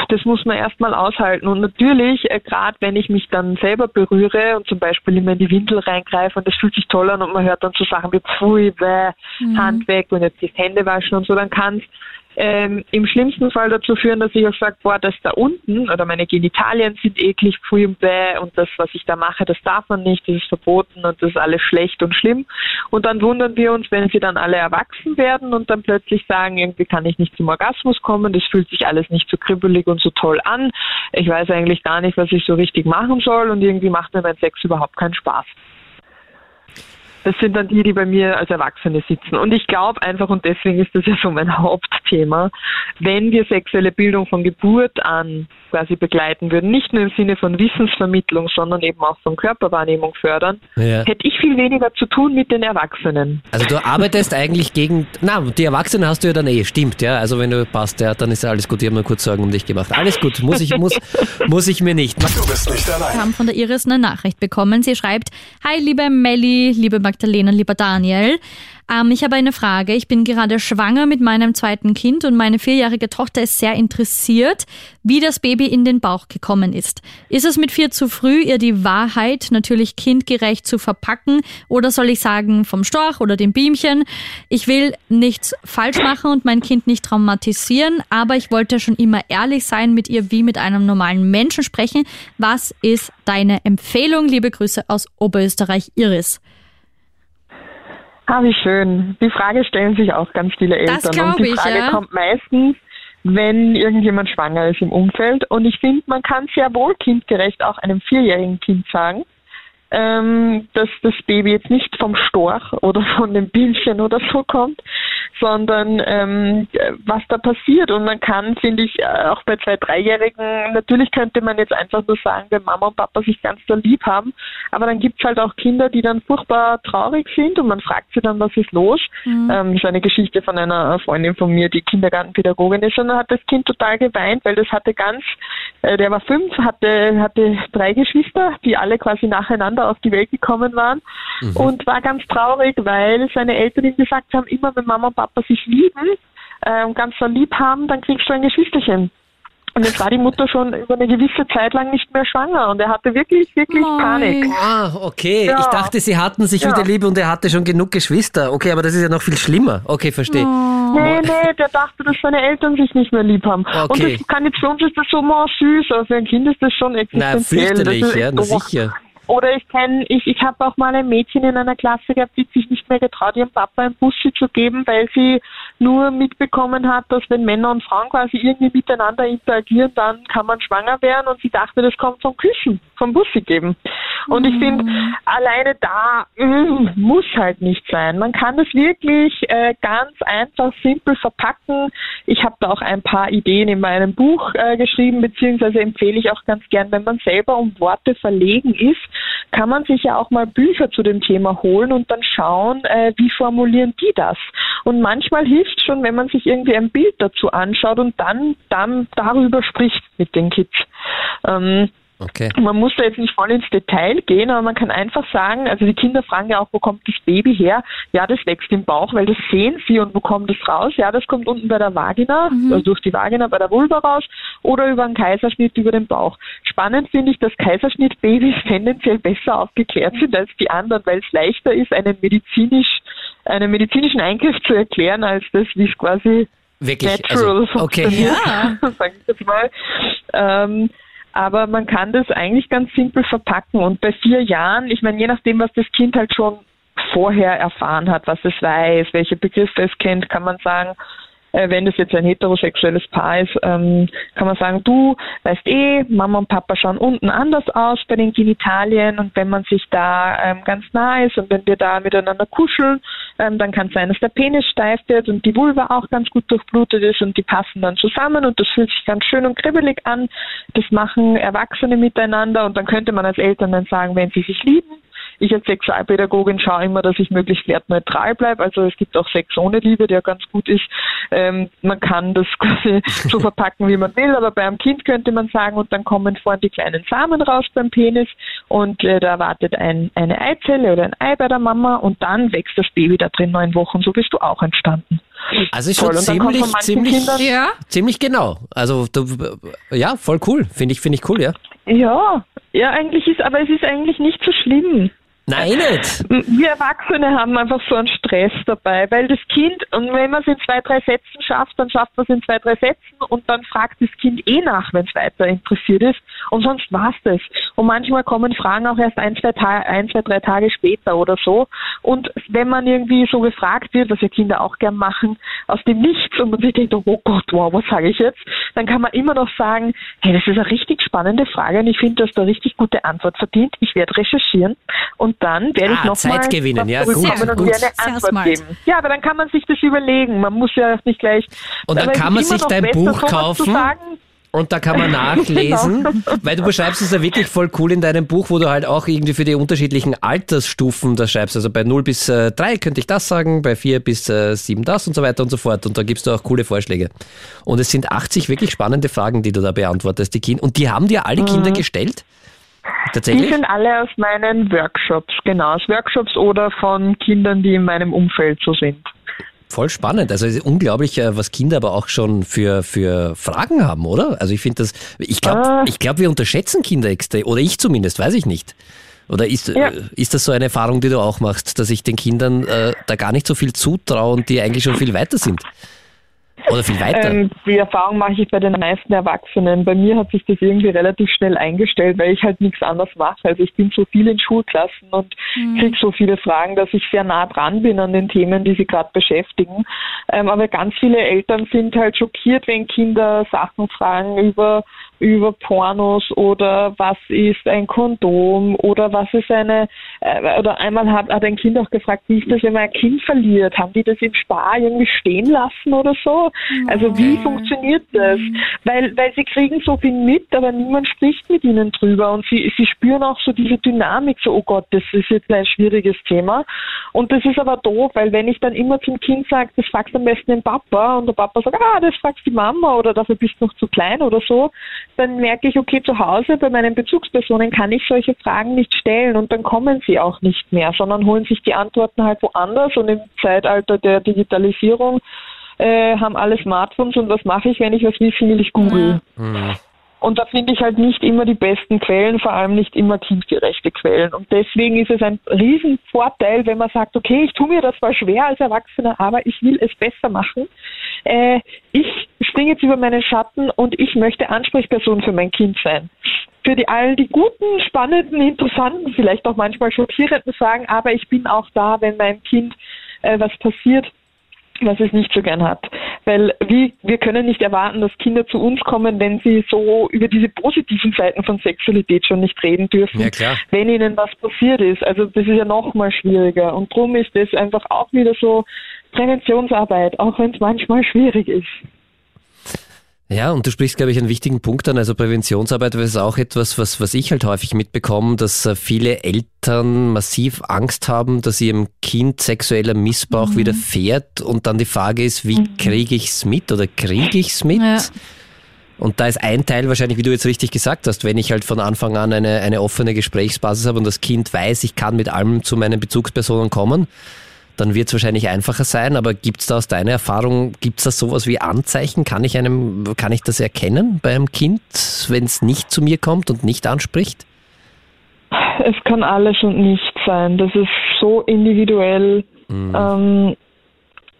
das muss man erstmal aushalten. Und natürlich, äh, gerade wenn ich mich dann selber berühre und zum Beispiel immer in die Windel reingreife und das fühlt sich toll an und man hört dann so Sachen wie Pfui, bäh, Hand weg und jetzt die Hände waschen und so, dann kann es ähm, im schlimmsten Fall dazu führen, dass ich auch sage, boah, das da unten oder meine Genitalien sind eklig, pfui und bäh und das, was ich da mache, das darf man nicht, das ist verboten und das ist alles schlecht und schlimm. Und dann wundern wir uns, wenn sie dann alle erwachsen werden und dann plötzlich sagen, irgendwie kann ich nicht zum Orgasmus kommen, das fühlt sich alles nicht so kribbelig und so toll an. Ich weiß eigentlich gar nicht, was ich so richtig machen soll und irgendwie macht mir mein Sex überhaupt keinen Spaß. Das sind dann die, die bei mir als Erwachsene sitzen. Und ich glaube einfach, und deswegen ist das ja so mein Hauptthema, wenn wir sexuelle Bildung von Geburt an quasi begleiten würden, nicht nur im Sinne von Wissensvermittlung, sondern eben auch von Körperwahrnehmung fördern, Ja. hätte ich viel weniger zu tun mit den Erwachsenen. Also du arbeitest eigentlich gegen, na, die Erwachsenen hast du ja dann eh, stimmt, ja. Also wenn du passt, ja, dann ist ja alles gut. Ich habe mir kurz Sorgen um dich gemacht. Alles gut, muss ich, muss, muss ich mir nicht. Du bist nicht Wir allein. haben von der Iris eine Nachricht bekommen. Sie schreibt, Hi liebe Melli, liebe Magdalena, lieber Daniel. Ähm, ich habe eine Frage. Ich bin gerade schwanger mit meinem zweiten Kind und meine vierjährige Tochter ist sehr interessiert, wie das Baby in den Bauch gekommen ist. Ist es mit vier zu früh, ihr die Wahrheit natürlich kindgerecht zu verpacken oder soll ich sagen vom Storch oder dem Biemchen? Ich will nichts falsch machen und mein Kind nicht traumatisieren, aber ich wollte schon immer ehrlich sein mit ihr wie mit einem normalen Menschen sprechen. Was ist deine Empfehlung? Liebe Grüße aus Oberösterreich, Iris. Ah, wie schön. Die Frage stellen sich auch ganz viele Eltern. Und die ich, Frage ja. kommt meistens, wenn irgendjemand schwanger ist im Umfeld. Und ich finde, man kann sehr wohl kindgerecht auch einem vierjährigen Kind sagen, ähm, dass das Baby jetzt nicht vom Storch oder von dem Bienchen oder so kommt, sondern ähm, was da passiert. Und man kann, finde ich, äh, auch bei zwei, dreijährigen, natürlich könnte man jetzt einfach nur sagen, wenn Mama und Papa sich ganz so lieb haben, aber dann gibt es halt auch Kinder, die dann furchtbar traurig sind und man fragt sie dann, was ist los. Ähm, das ist eine Geschichte von einer Freundin von mir, die Kindergartenpädagogin ist und dann hat das Kind total geweint, weil das hatte ganz, äh, der war fünf, hatte, hatte drei Geschwister, die alle quasi nacheinander auf die Welt gekommen waren und war ganz traurig, weil seine Eltern ihm gesagt haben, immer wenn Mama und Papa sich lieben äh, und ganz so lieb haben, dann kriegst du ein Geschwisterchen. Und jetzt war die Mutter schon über eine gewisse Zeit lang nicht mehr schwanger und er hatte wirklich, wirklich Nein. Panik. Ah, okay. Ja. Ich dachte, sie hatten sich Ja. wieder lieb und er hatte schon genug Geschwister. Okay, aber das ist ja noch viel schlimmer. Okay, verstehe. Nee, nee, der dachte, dass seine Eltern sich nicht mehr lieb haben. Und Okay. das kann jetzt für uns ist das so mal süß, aber für ein Kind ist das schon Na, existenziell. fürchterlich, Das ist ja, na sicher. Oder ich kenne, ich, ich habe auch mal ein Mädchen in einer Klasse gehabt, die sich nicht mehr getraut, ihrem Papa ein Bussi zu geben, weil sie nur mitbekommen hat, dass wenn Männer und Frauen quasi irgendwie miteinander interagieren, dann kann man schwanger werden und sie dachte, das kommt vom Küssen, vom Bussi geben. Und ich finde, alleine da mm, muss halt nicht sein. Man kann das wirklich äh, ganz einfach, simpel verpacken. Ich habe da auch ein paar Ideen in meinem Buch äh, geschrieben, beziehungsweise empfehle ich auch ganz gern, wenn man selber um Worte verlegen ist, kann man sich ja auch mal Bücher zu dem Thema holen und dann schauen, äh, wie formulieren die das. Und manchmal hilft schon, wenn man sich irgendwie ein Bild dazu anschaut und dann, dann darüber spricht mit den Kids. Ähm, Okay. man muss da jetzt nicht voll ins Detail gehen, aber man kann einfach sagen, also die Kinder fragen ja auch, wo kommt das Baby her? Ja, das wächst im Bauch, weil das sehen sie und wo kommt das raus? Ja, das kommt unten bei der Vagina, also durch die Vagina bei der Vulva raus oder über einen Kaiserschnitt über den Bauch. Spannend finde ich, dass Kaiserschnittbabys tendenziell besser aufgeklärt sind als die anderen, weil es leichter ist, einen medizinisch, einen medizinischen Eingriff zu erklären, als das, wie es quasi Wirklich. natural Also, okay. funktioniert, sag ich jetzt mal. Ähm, aber man kann das eigentlich ganz simpel verpacken. Und bei vier Jahren, ich meine, je nachdem, was das Kind halt schon vorher erfahren hat, was es weiß, welche Begriffe es kennt, kann man sagen, wenn das jetzt ein heterosexuelles Paar ist, ähm, kann man sagen, du weißt eh, Mama und Papa schauen unten anders aus bei den Genitalien und wenn man sich da ähm, ganz nah ist und wenn wir da miteinander kuscheln, ähm, dann kann es sein, dass der Penis steif wird und die Vulva auch ganz gut durchblutet ist und die passen dann zusammen und das fühlt sich ganz schön und kribbelig an. Das machen Erwachsene miteinander und dann könnte man als Eltern dann sagen, wenn sie sich lieben, ich als Sexualpädagogin schaue immer, dass ich möglichst wertneutral bleibe. Also es gibt auch Sex ohne Liebe, der ganz gut ist. Ähm, man kann das quasi so verpacken, wie man will, aber beim Kind könnte man sagen, und dann kommen vorne die kleinen Samen raus beim Penis und äh, da wartet ein, eine Eizelle oder ein Ei bei der Mama und dann wächst das Baby da drin neun Wochen. So bist du auch entstanden. Also ist schon ziemlich, ziemlich, Kindern- Ja. ziemlich genau. Also du, ja, voll cool. Finde ich, finde ich cool, ja. Ja, ja, eigentlich ist, aber es ist eigentlich nicht so schlimm. Nein, nicht. Wir Erwachsene haben einfach so einen Stress dabei, weil das Kind, und wenn man es in zwei, drei Sätzen schafft, dann schafft man es in zwei, drei Sätzen und dann fragt das Kind eh nach, wenn es weiter interessiert ist und sonst war's das. Und manchmal kommen Fragen auch erst ein, zwei, Ta ein, zwei, drei Tage später oder so und wenn man irgendwie so gefragt wird, was ja Kinder auch gern machen, aus dem Nichts und man sich denkt, oh Gott, wow, was sage ich jetzt? Dann kann man immer noch sagen, hey, das ist eine richtig spannende Frage und ich finde, du hast eine richtig gute Antwort verdient. Ich werde recherchieren und und dann werde ich Ah, noch Zeit mal gewinnen, ja, gut, und gut. eine Sehr Antwort smart. geben. Ja, aber dann kann man sich das überlegen. Man muss ja nicht gleich. Und dann kann man sich noch dein besser, Buch kaufen. Und da kann man nachlesen, weil du beschreibst es ja wirklich voll cool in deinem Buch, wo du halt auch irgendwie für die unterschiedlichen Altersstufen das schreibst. Also bei 0 bis äh, 3 könnte ich das sagen, bei 4 bis äh, 7 das und so weiter und so fort. Und da gibst du auch coole Vorschläge. Und es sind 80 wirklich spannende Fragen, die du da beantwortest, die Kinder. Und die haben dir alle Kinder gestellt? Die Tatsächlich? sind alle aus meinen Workshops, genau, aus Workshops oder von Kindern, die in meinem Umfeld so sind. Voll spannend. Also es ist unglaublich, äh, was Kinder aber auch schon für, für Fragen haben, oder? Also ich finde das, ich glaube, Ah. ich glaube, wir unterschätzen Kinder extrem. Oder ich zumindest, weiß ich nicht. Oder ist, Ja. äh, ist das so eine Erfahrung, die du auch machst, dass ich den Kindern äh, da gar nicht so viel zutraue und die eigentlich schon viel weiter sind? Oder viel weiter? Ähm, die Erfahrung mache ich bei den meisten Erwachsenen. Bei mir hat sich das irgendwie relativ schnell eingestellt, weil ich halt nichts anderes mache. Also ich bin so viel in Schulklassen und kriege so viele Fragen, dass ich sehr nah dran bin an den Themen, die sie gerade beschäftigen. Ähm, aber ganz viele Eltern sind halt schockiert, wenn Kinder Sachen fragen über über Pornos oder was ist ein Kondom oder was ist eine äh, oder einmal hat, hat ein Kind auch gefragt, wie ist das, wenn man ein Kind verliert? Haben die das im Spar irgendwie stehen lassen oder so? Also wie funktioniert das? Weil weil sie kriegen so viel mit, aber niemand spricht mit ihnen drüber und sie sie spüren auch so diese Dynamik, so oh Gott, das ist jetzt ein schwieriges Thema und das ist aber doof, weil wenn ich dann immer zum Kind sage, das fragst am besten den Papa und der Papa sagt, ah, das fragst die Mama oder dafür bist du noch zu klein oder so, dann merke ich, okay, zu Hause bei meinen Bezugspersonen kann ich solche Fragen nicht stellen und dann kommen sie auch nicht mehr, sondern holen sich die Antworten halt woanders und im Zeitalter der Digitalisierung äh, haben alle Smartphones und was mache ich, wenn ich was wissen will, ich google. Hm. Und da finde ich halt nicht immer die besten Quellen, vor allem nicht immer kindgerechte Quellen. Und deswegen ist es ein Riesenvorteil, wenn man sagt, okay, ich tue mir das zwar schwer als Erwachsener, aber ich will es besser machen. Äh, ich springe jetzt über meinen Schatten und ich möchte Ansprechperson für mein Kind sein. Für die all die guten, spannenden, interessanten, vielleicht auch manchmal schockierenden Fragen, aber ich bin auch da, wenn meinem Kind äh, was passiert, was es nicht so gern hat. Weil wie, wir können nicht erwarten, dass Kinder zu uns kommen, wenn sie so über diese positiven Seiten von Sexualität schon nicht reden dürfen, Ja, klar. wenn ihnen was passiert ist. Also das ist ja noch mal schwieriger. Und darum ist das einfach auch wieder so Präventionsarbeit, auch wenn es manchmal schwierig ist. Ja, und du sprichst, glaube ich, einen wichtigen Punkt an. Also Präventionsarbeit ist auch etwas, was, was ich halt häufig mitbekomme, dass äh, viele Eltern massiv Angst haben, dass ihrem Kind sexueller Missbrauch widerfährt. Und dann die Frage ist, wie kriege ich's mit oder kriege ich's mit? Ja. Und da ist ein Teil wahrscheinlich, wie du jetzt richtig gesagt hast, wenn ich halt von Anfang an eine, eine offene Gesprächsbasis habe und das Kind weiß, ich kann mit allem zu meinen Bezugspersonen kommen, dann wird es wahrscheinlich einfacher sein. Aber gibt es da aus deiner Erfahrung, gibt es da sowas wie Anzeichen? Kann ich einem, kann ich das erkennen bei einem Kind, wenn es nicht zu mir kommt und nicht anspricht? Es kann alles und nichts sein. Das ist so individuell. Ähm,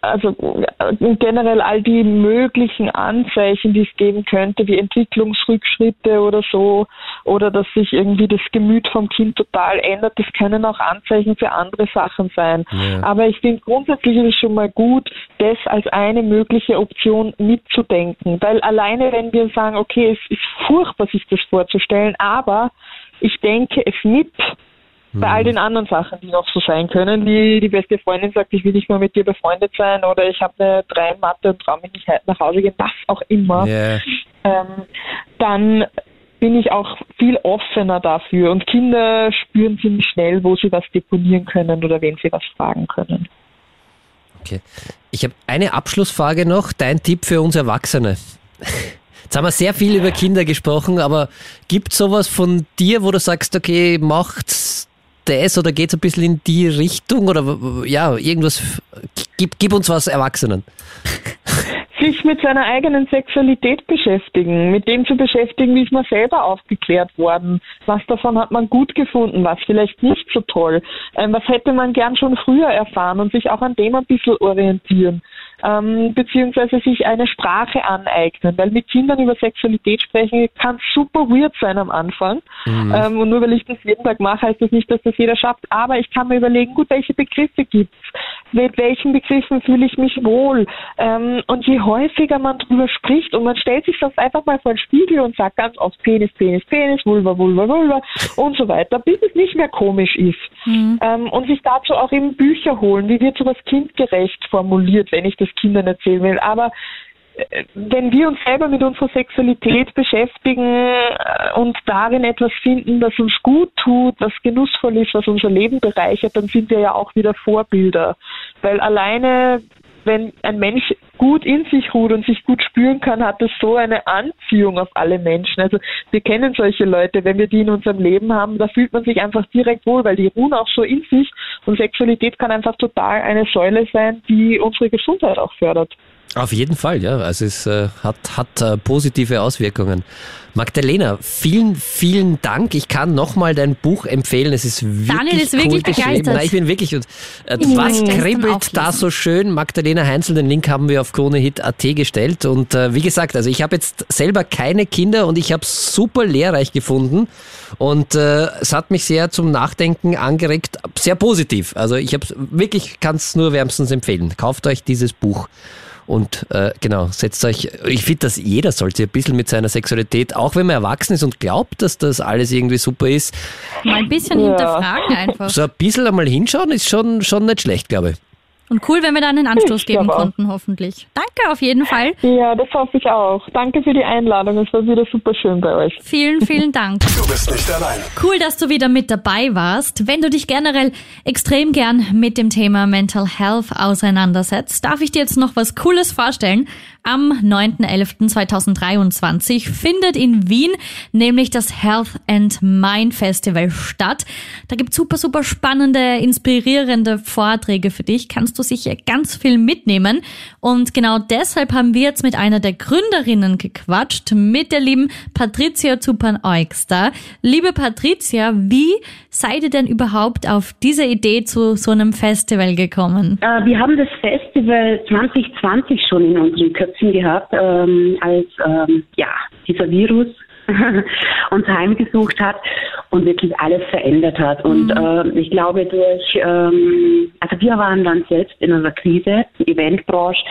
also äh, generell all die möglichen Anzeichen, die es geben könnte, wie Entwicklungsrückschritte oder so, oder dass sich irgendwie das Gemüt vom Kind total ändert, das können auch Anzeichen für andere Sachen sein. Ja. Aber ich finde grundsätzlich ist es schon mal gut, das als eine mögliche Option mitzudenken, weil alleine wenn wir sagen, okay, es ist furchtbar, sich das vorzustellen, aber ich denke es mit, bei all den anderen Sachen, die noch so sein können, wie die beste Freundin sagt, ich will nicht mal mit dir befreundet sein oder ich habe eine drei Mathe und traue mich nicht nach Hause gehen, was auch immer, Ja. ähm, dann bin ich auch viel offener dafür und Kinder spüren ziemlich schnell, wo sie was deponieren können oder wen sie was fragen können. Okay. Ich habe eine Abschlussfrage noch. Dein Tipp für uns Erwachsene. Jetzt haben wir sehr viel über Kinder gesprochen, aber gibt sowas von dir, wo du sagst, okay, macht's das oder geht's ein bisschen in die Richtung oder ja, irgendwas, gib, gib uns was Erwachsenen. sich mit seiner eigenen Sexualität beschäftigen, mit dem zu beschäftigen, wie ist man selber aufgeklärt worden, was davon hat man gut gefunden, was vielleicht nicht so toll, ähm, was hätte man gern schon früher erfahren und sich auch an dem ein bisschen orientieren. Ähm, beziehungsweise sich eine Sprache aneignen, weil mit Kindern über Sexualität sprechen kann super weird sein am Anfang. Mhm. Ähm, und nur weil ich das jeden Tag mache, heißt das nicht, dass das jeder schafft. Aber ich kann mir überlegen, gut, welche Begriffe gibt's? Mit welchen Begriffen fühle ich mich wohl? Ähm, und je häufiger man drüber spricht und man stellt sich sonst einfach mal vor den Spiegel und sagt ganz oft Penis, Penis, Penis, Vulva, Vulva, Vulva und so weiter, bis es nicht mehr komisch ist. Mhm. Ähm, und sich dazu auch eben Bücher holen, wie wird sowas kindgerecht formuliert, wenn ich das Kindern erzählen will. Aber äh, wenn wir uns selber mit unserer Sexualität beschäftigen äh, und darin etwas finden, das uns gut tut, was genussvoll ist, was unser Leben bereichert, dann sind wir ja auch wieder Vorbilder. Weil alleine wenn ein Mensch gut in sich ruht und sich gut spüren kann, hat das so eine Anziehung auf alle Menschen. Also wir kennen solche Leute, wenn wir die in unserem Leben haben, da fühlt man sich einfach direkt wohl, weil die ruhen auch so in sich und Sexualität kann einfach total eine Säule sein, die unsere Gesundheit auch fördert. Auf jeden Fall, ja. Also es äh, hat, hat äh, positive Auswirkungen. Magdalena, vielen, vielen Dank. Ich kann nochmal dein Buch empfehlen. Es ist wirklich Daniel ist wirklich cool begeistert. Nein, ich bin wirklich. Äh, was kribbelt da so schön? Magdalena Heinzel, den Link haben wir auf KroneHit.at gestellt. Und äh, wie gesagt, also ich habe jetzt selber keine Kinder und ich habe es super lehrreich gefunden. Und äh, es hat mich sehr zum Nachdenken angeregt, sehr positiv. Also ich habe wirklich, kann es nur wärmstens empfehlen. Kauft euch dieses Buch. Und äh, genau, setzt euch, ich finde, dass jeder sollte ein bisschen mit seiner Sexualität, auch wenn man erwachsen ist und glaubt, dass das alles irgendwie super ist, mal ein bisschen ja. hinterfragen einfach. So ein bisschen einmal hinschauen ist schon, schon nicht schlecht, glaube ich. Und cool, wenn wir da einen Anstoß geben konnten, hoffentlich. Danke auf jeden Fall. Ja, das hoffe ich auch. Danke für die Einladung. Es war wieder super schön bei euch. Vielen, vielen Dank. Du bist nicht allein. Cool, dass du wieder mit dabei warst. Wenn du dich generell extrem gern mit dem Thema Mental Health auseinandersetzt, darf ich dir jetzt noch was Cooles vorstellen. Am 9.11.2023 findet in Wien nämlich das Health and Mind Festival statt. Da gibt es super, super spannende, inspirierende Vorträge für dich. Kannst du sicher ganz viel mitnehmen. Und genau deshalb haben wir jetzt mit einer der Gründerinnen gequatscht, mit der lieben Patricia Zupan-Eugster. Liebe Patricia, wie seid ihr denn überhaupt auf diese Idee zu so einem Festival gekommen? Äh, wir haben das Festival 2020 schon in unseren Köpfen Köpfchen gehabt, ähm, als ähm, ja, dieser Virus uns heimgesucht hat und wirklich alles verändert hat. Und mhm. äh, ich glaube, durch, ähm, also wir waren dann selbst in einer Krise, die Eventbranche,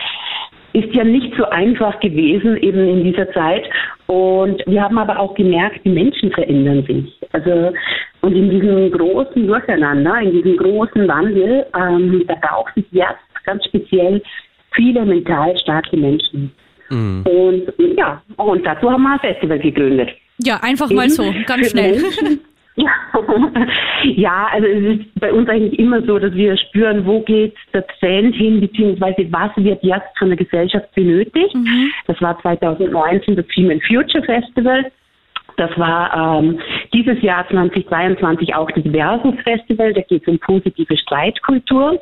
ist ja nicht so einfach gewesen eben in dieser Zeit. Und wir haben aber auch gemerkt, die Menschen verändern sich. Also und in diesem großen Durcheinander, in diesem großen Wandel, ähm, da braucht es jetzt ganz speziell viele mental starke Menschen. Mhm. Und ja, und dazu haben wir ein Festival gegründet. Ja, einfach mal so, ganz schnell. Ja. ja, also es ist bei uns eigentlich immer so, dass wir spüren, wo geht der Trend hin, beziehungsweise was wird jetzt von der Gesellschaft benötigt. Mhm. Das war 2019 das Female Future Festival. Das war ähm, dieses Jahr 2022 auch das Versus Festival. Da geht es um positive Streitkultur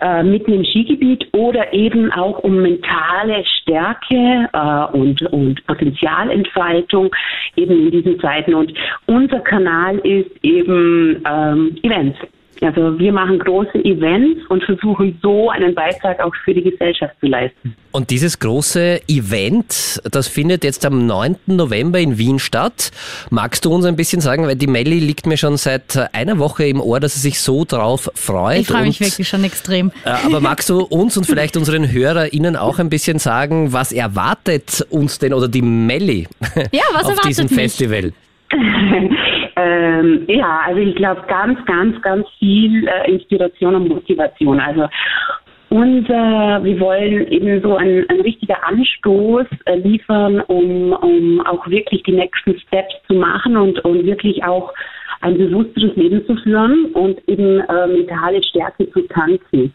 äh, mitten im Skigebiet oder eben auch um mentale Stärke äh, und, und Potenzialentfaltung eben in diesen Zeiten. Und unser Kanal ist eben ähm, Events. Also wir machen große Events und versuchen so einen Beitrag auch für die Gesellschaft zu leisten. Und dieses große Event, das findet jetzt am 9. November in Wien statt. Magst du uns ein bisschen sagen, weil die Melli liegt mir schon seit einer Woche im Ohr, dass sie sich so drauf freut. Ich freue mich wirklich schon extrem. Äh, aber magst du uns und vielleicht unseren HörerInnen auch ein bisschen sagen, was erwartet uns denn oder die Melli ja, was auf diesem mich? Festival? Ja, also ich glaube ganz, ganz, ganz viel äh, Inspiration und Motivation. Also unser, wir wollen eben so ein, ein richtiger Anstoß äh, liefern, um, um auch wirklich die nächsten Steps zu machen und, und wirklich auch ein bewussteres Leben zu führen und eben äh, mentale Stärke zu tanzen.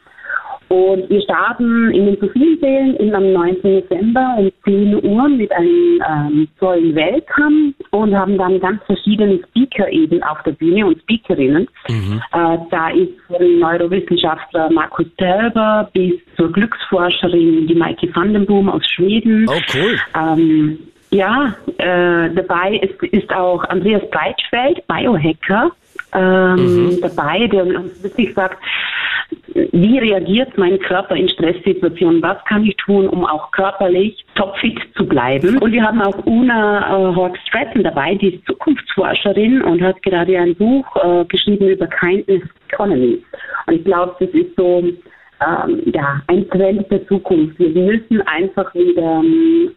Und wir starten in den Sophiensälen am 9. November um 10 Uhr mit einem ähm, tollen Welcome und haben dann ganz verschiedene Speaker eben auf der Bühne und Speakerinnen. Mhm. Äh, da ist von Neurowissenschaftler Markus Terber bis zur Glücksforscherin die Maike Vandenboom aus Schweden. Oh, cool. Ähm, ja, äh, dabei ist, ist auch Andreas Breitfeld, Biohacker, ähm, mhm. dabei, der uns wirklich sagt, wie reagiert mein Körper in Stresssituationen, was kann ich tun, um auch körperlich topfit zu bleiben. Und wir haben auch Una äh, Hawk Stratton dabei, die ist Zukunftsforscherin und hat gerade ein Buch äh, geschrieben über Kindness Economy. Und ich glaube, das ist so ähm, ja, ein Trend der Zukunft. Wir müssen einfach wieder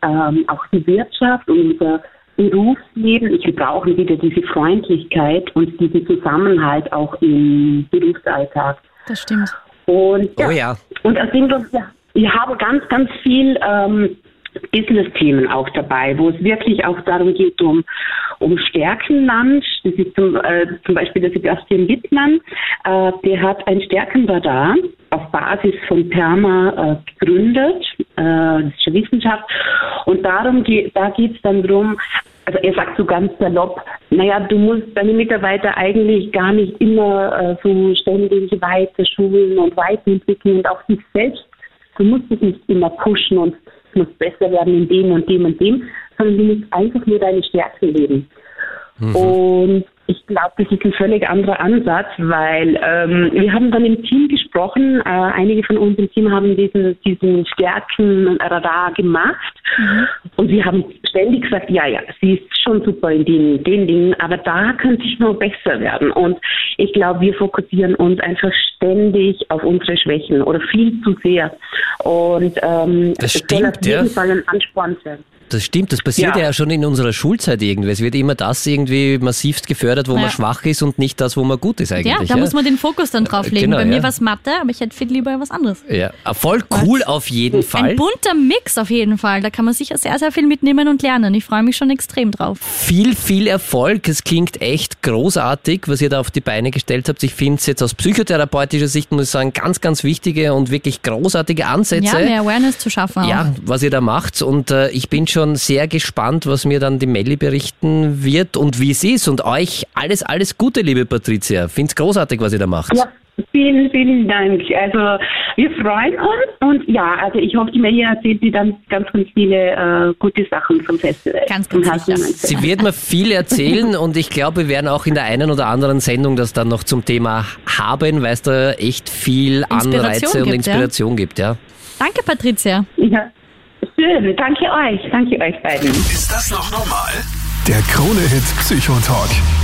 ähm, auch die Wirtschaft und unser Berufsleben, wir brauchen wieder diese Freundlichkeit und diesen Zusammenhalt auch im Berufsalltag. Das stimmt. Und ja, Oh ja. und aus dem Grund, ja, wir haben ganz, ganz viel ähm, Business-Themen auch dabei, wo es wirklich auch darum geht, um, um Stärkenland. Das ist zum, äh, zum Beispiel der Sebastian Wittmann, äh, der hat ein Stärkenradar auf Basis von Perma äh, gegründet, äh, das ist eine Wissenschaft. Und darum geht, da geht es dann drum. Also er sagt so ganz salopp, naja, du musst deine Mitarbeiter eigentlich gar nicht immer äh, so ständig weiter schulen und weiterentwickeln und auch sich selbst. Du musst dich nicht immer pushen und muss besser werden in dem und dem und dem, sondern du musst einfach nur deine Stärken leben. Und ich glaube, das ist ein völlig anderer Ansatz, weil ähm, wir haben dann im Team gesprochen. Äh, einige von uns im Team haben diesen, diesen Stärkenradar gemacht und wir haben ständig gesagt, ja, ja, sie ist schon super in den, den Dingen, aber da könnte ich noch besser werden. Und ich glaube, wir fokussieren uns einfach ständig auf unsere Schwächen oder viel zu sehr. Und ähm, Das es soll auf stimmt, jeden ja. Fall ein Ansporn sein. Das stimmt, das passiert ja. Ja. schon in unserer Schulzeit irgendwie. Es wird immer das irgendwie massivst gefördert, wo Ja. man schwach ist und nicht das, wo man gut ist eigentlich. Ja, da muss man den Fokus dann drauf legen. Genau, Bei mir ja. war es Mathe, aber ich hätte viel lieber was anderes. ja. Voll cool auf jeden Fall. Ein bunter Mix auf jeden Fall. Da kann man sicher sehr, sehr viel mitnehmen und lernen. Ich freue mich schon extrem drauf. Viel, viel Erfolg. Es klingt echt großartig, was ihr da auf die Beine gestellt habt. Ich finde es jetzt aus psychotherapeutischer Sicht, muss ich sagen, ganz, ganz wichtige und wirklich großartige Ansätze. Ja, mehr Awareness zu schaffen. Ja, was ihr da macht. Und äh, ich bin schon sehr gespannt, was mir dann die Melli berichten wird und wie es ist. Und euch alles, alles Gute, liebe Patricia. Find's großartig, was ihr da macht. Ja, vielen, vielen Dank. Also wir freuen uns und ja, also ich hoffe, die Maria erzählt dir dann ganz, ganz viele äh, gute Sachen zum Festival. Ganz, ganz sicher. Sie wird mir viel erzählen und ich glaube, wir werden auch in der einen oder anderen Sendung das dann noch zum Thema haben, weil es da echt viel Inspiration Anreize und gibt, Inspiration gibt. Ja. Danke, Patricia. Ja. Schön, danke euch, danke euch beiden. Ist das noch normal? Der Krone-Hit Psychotalk.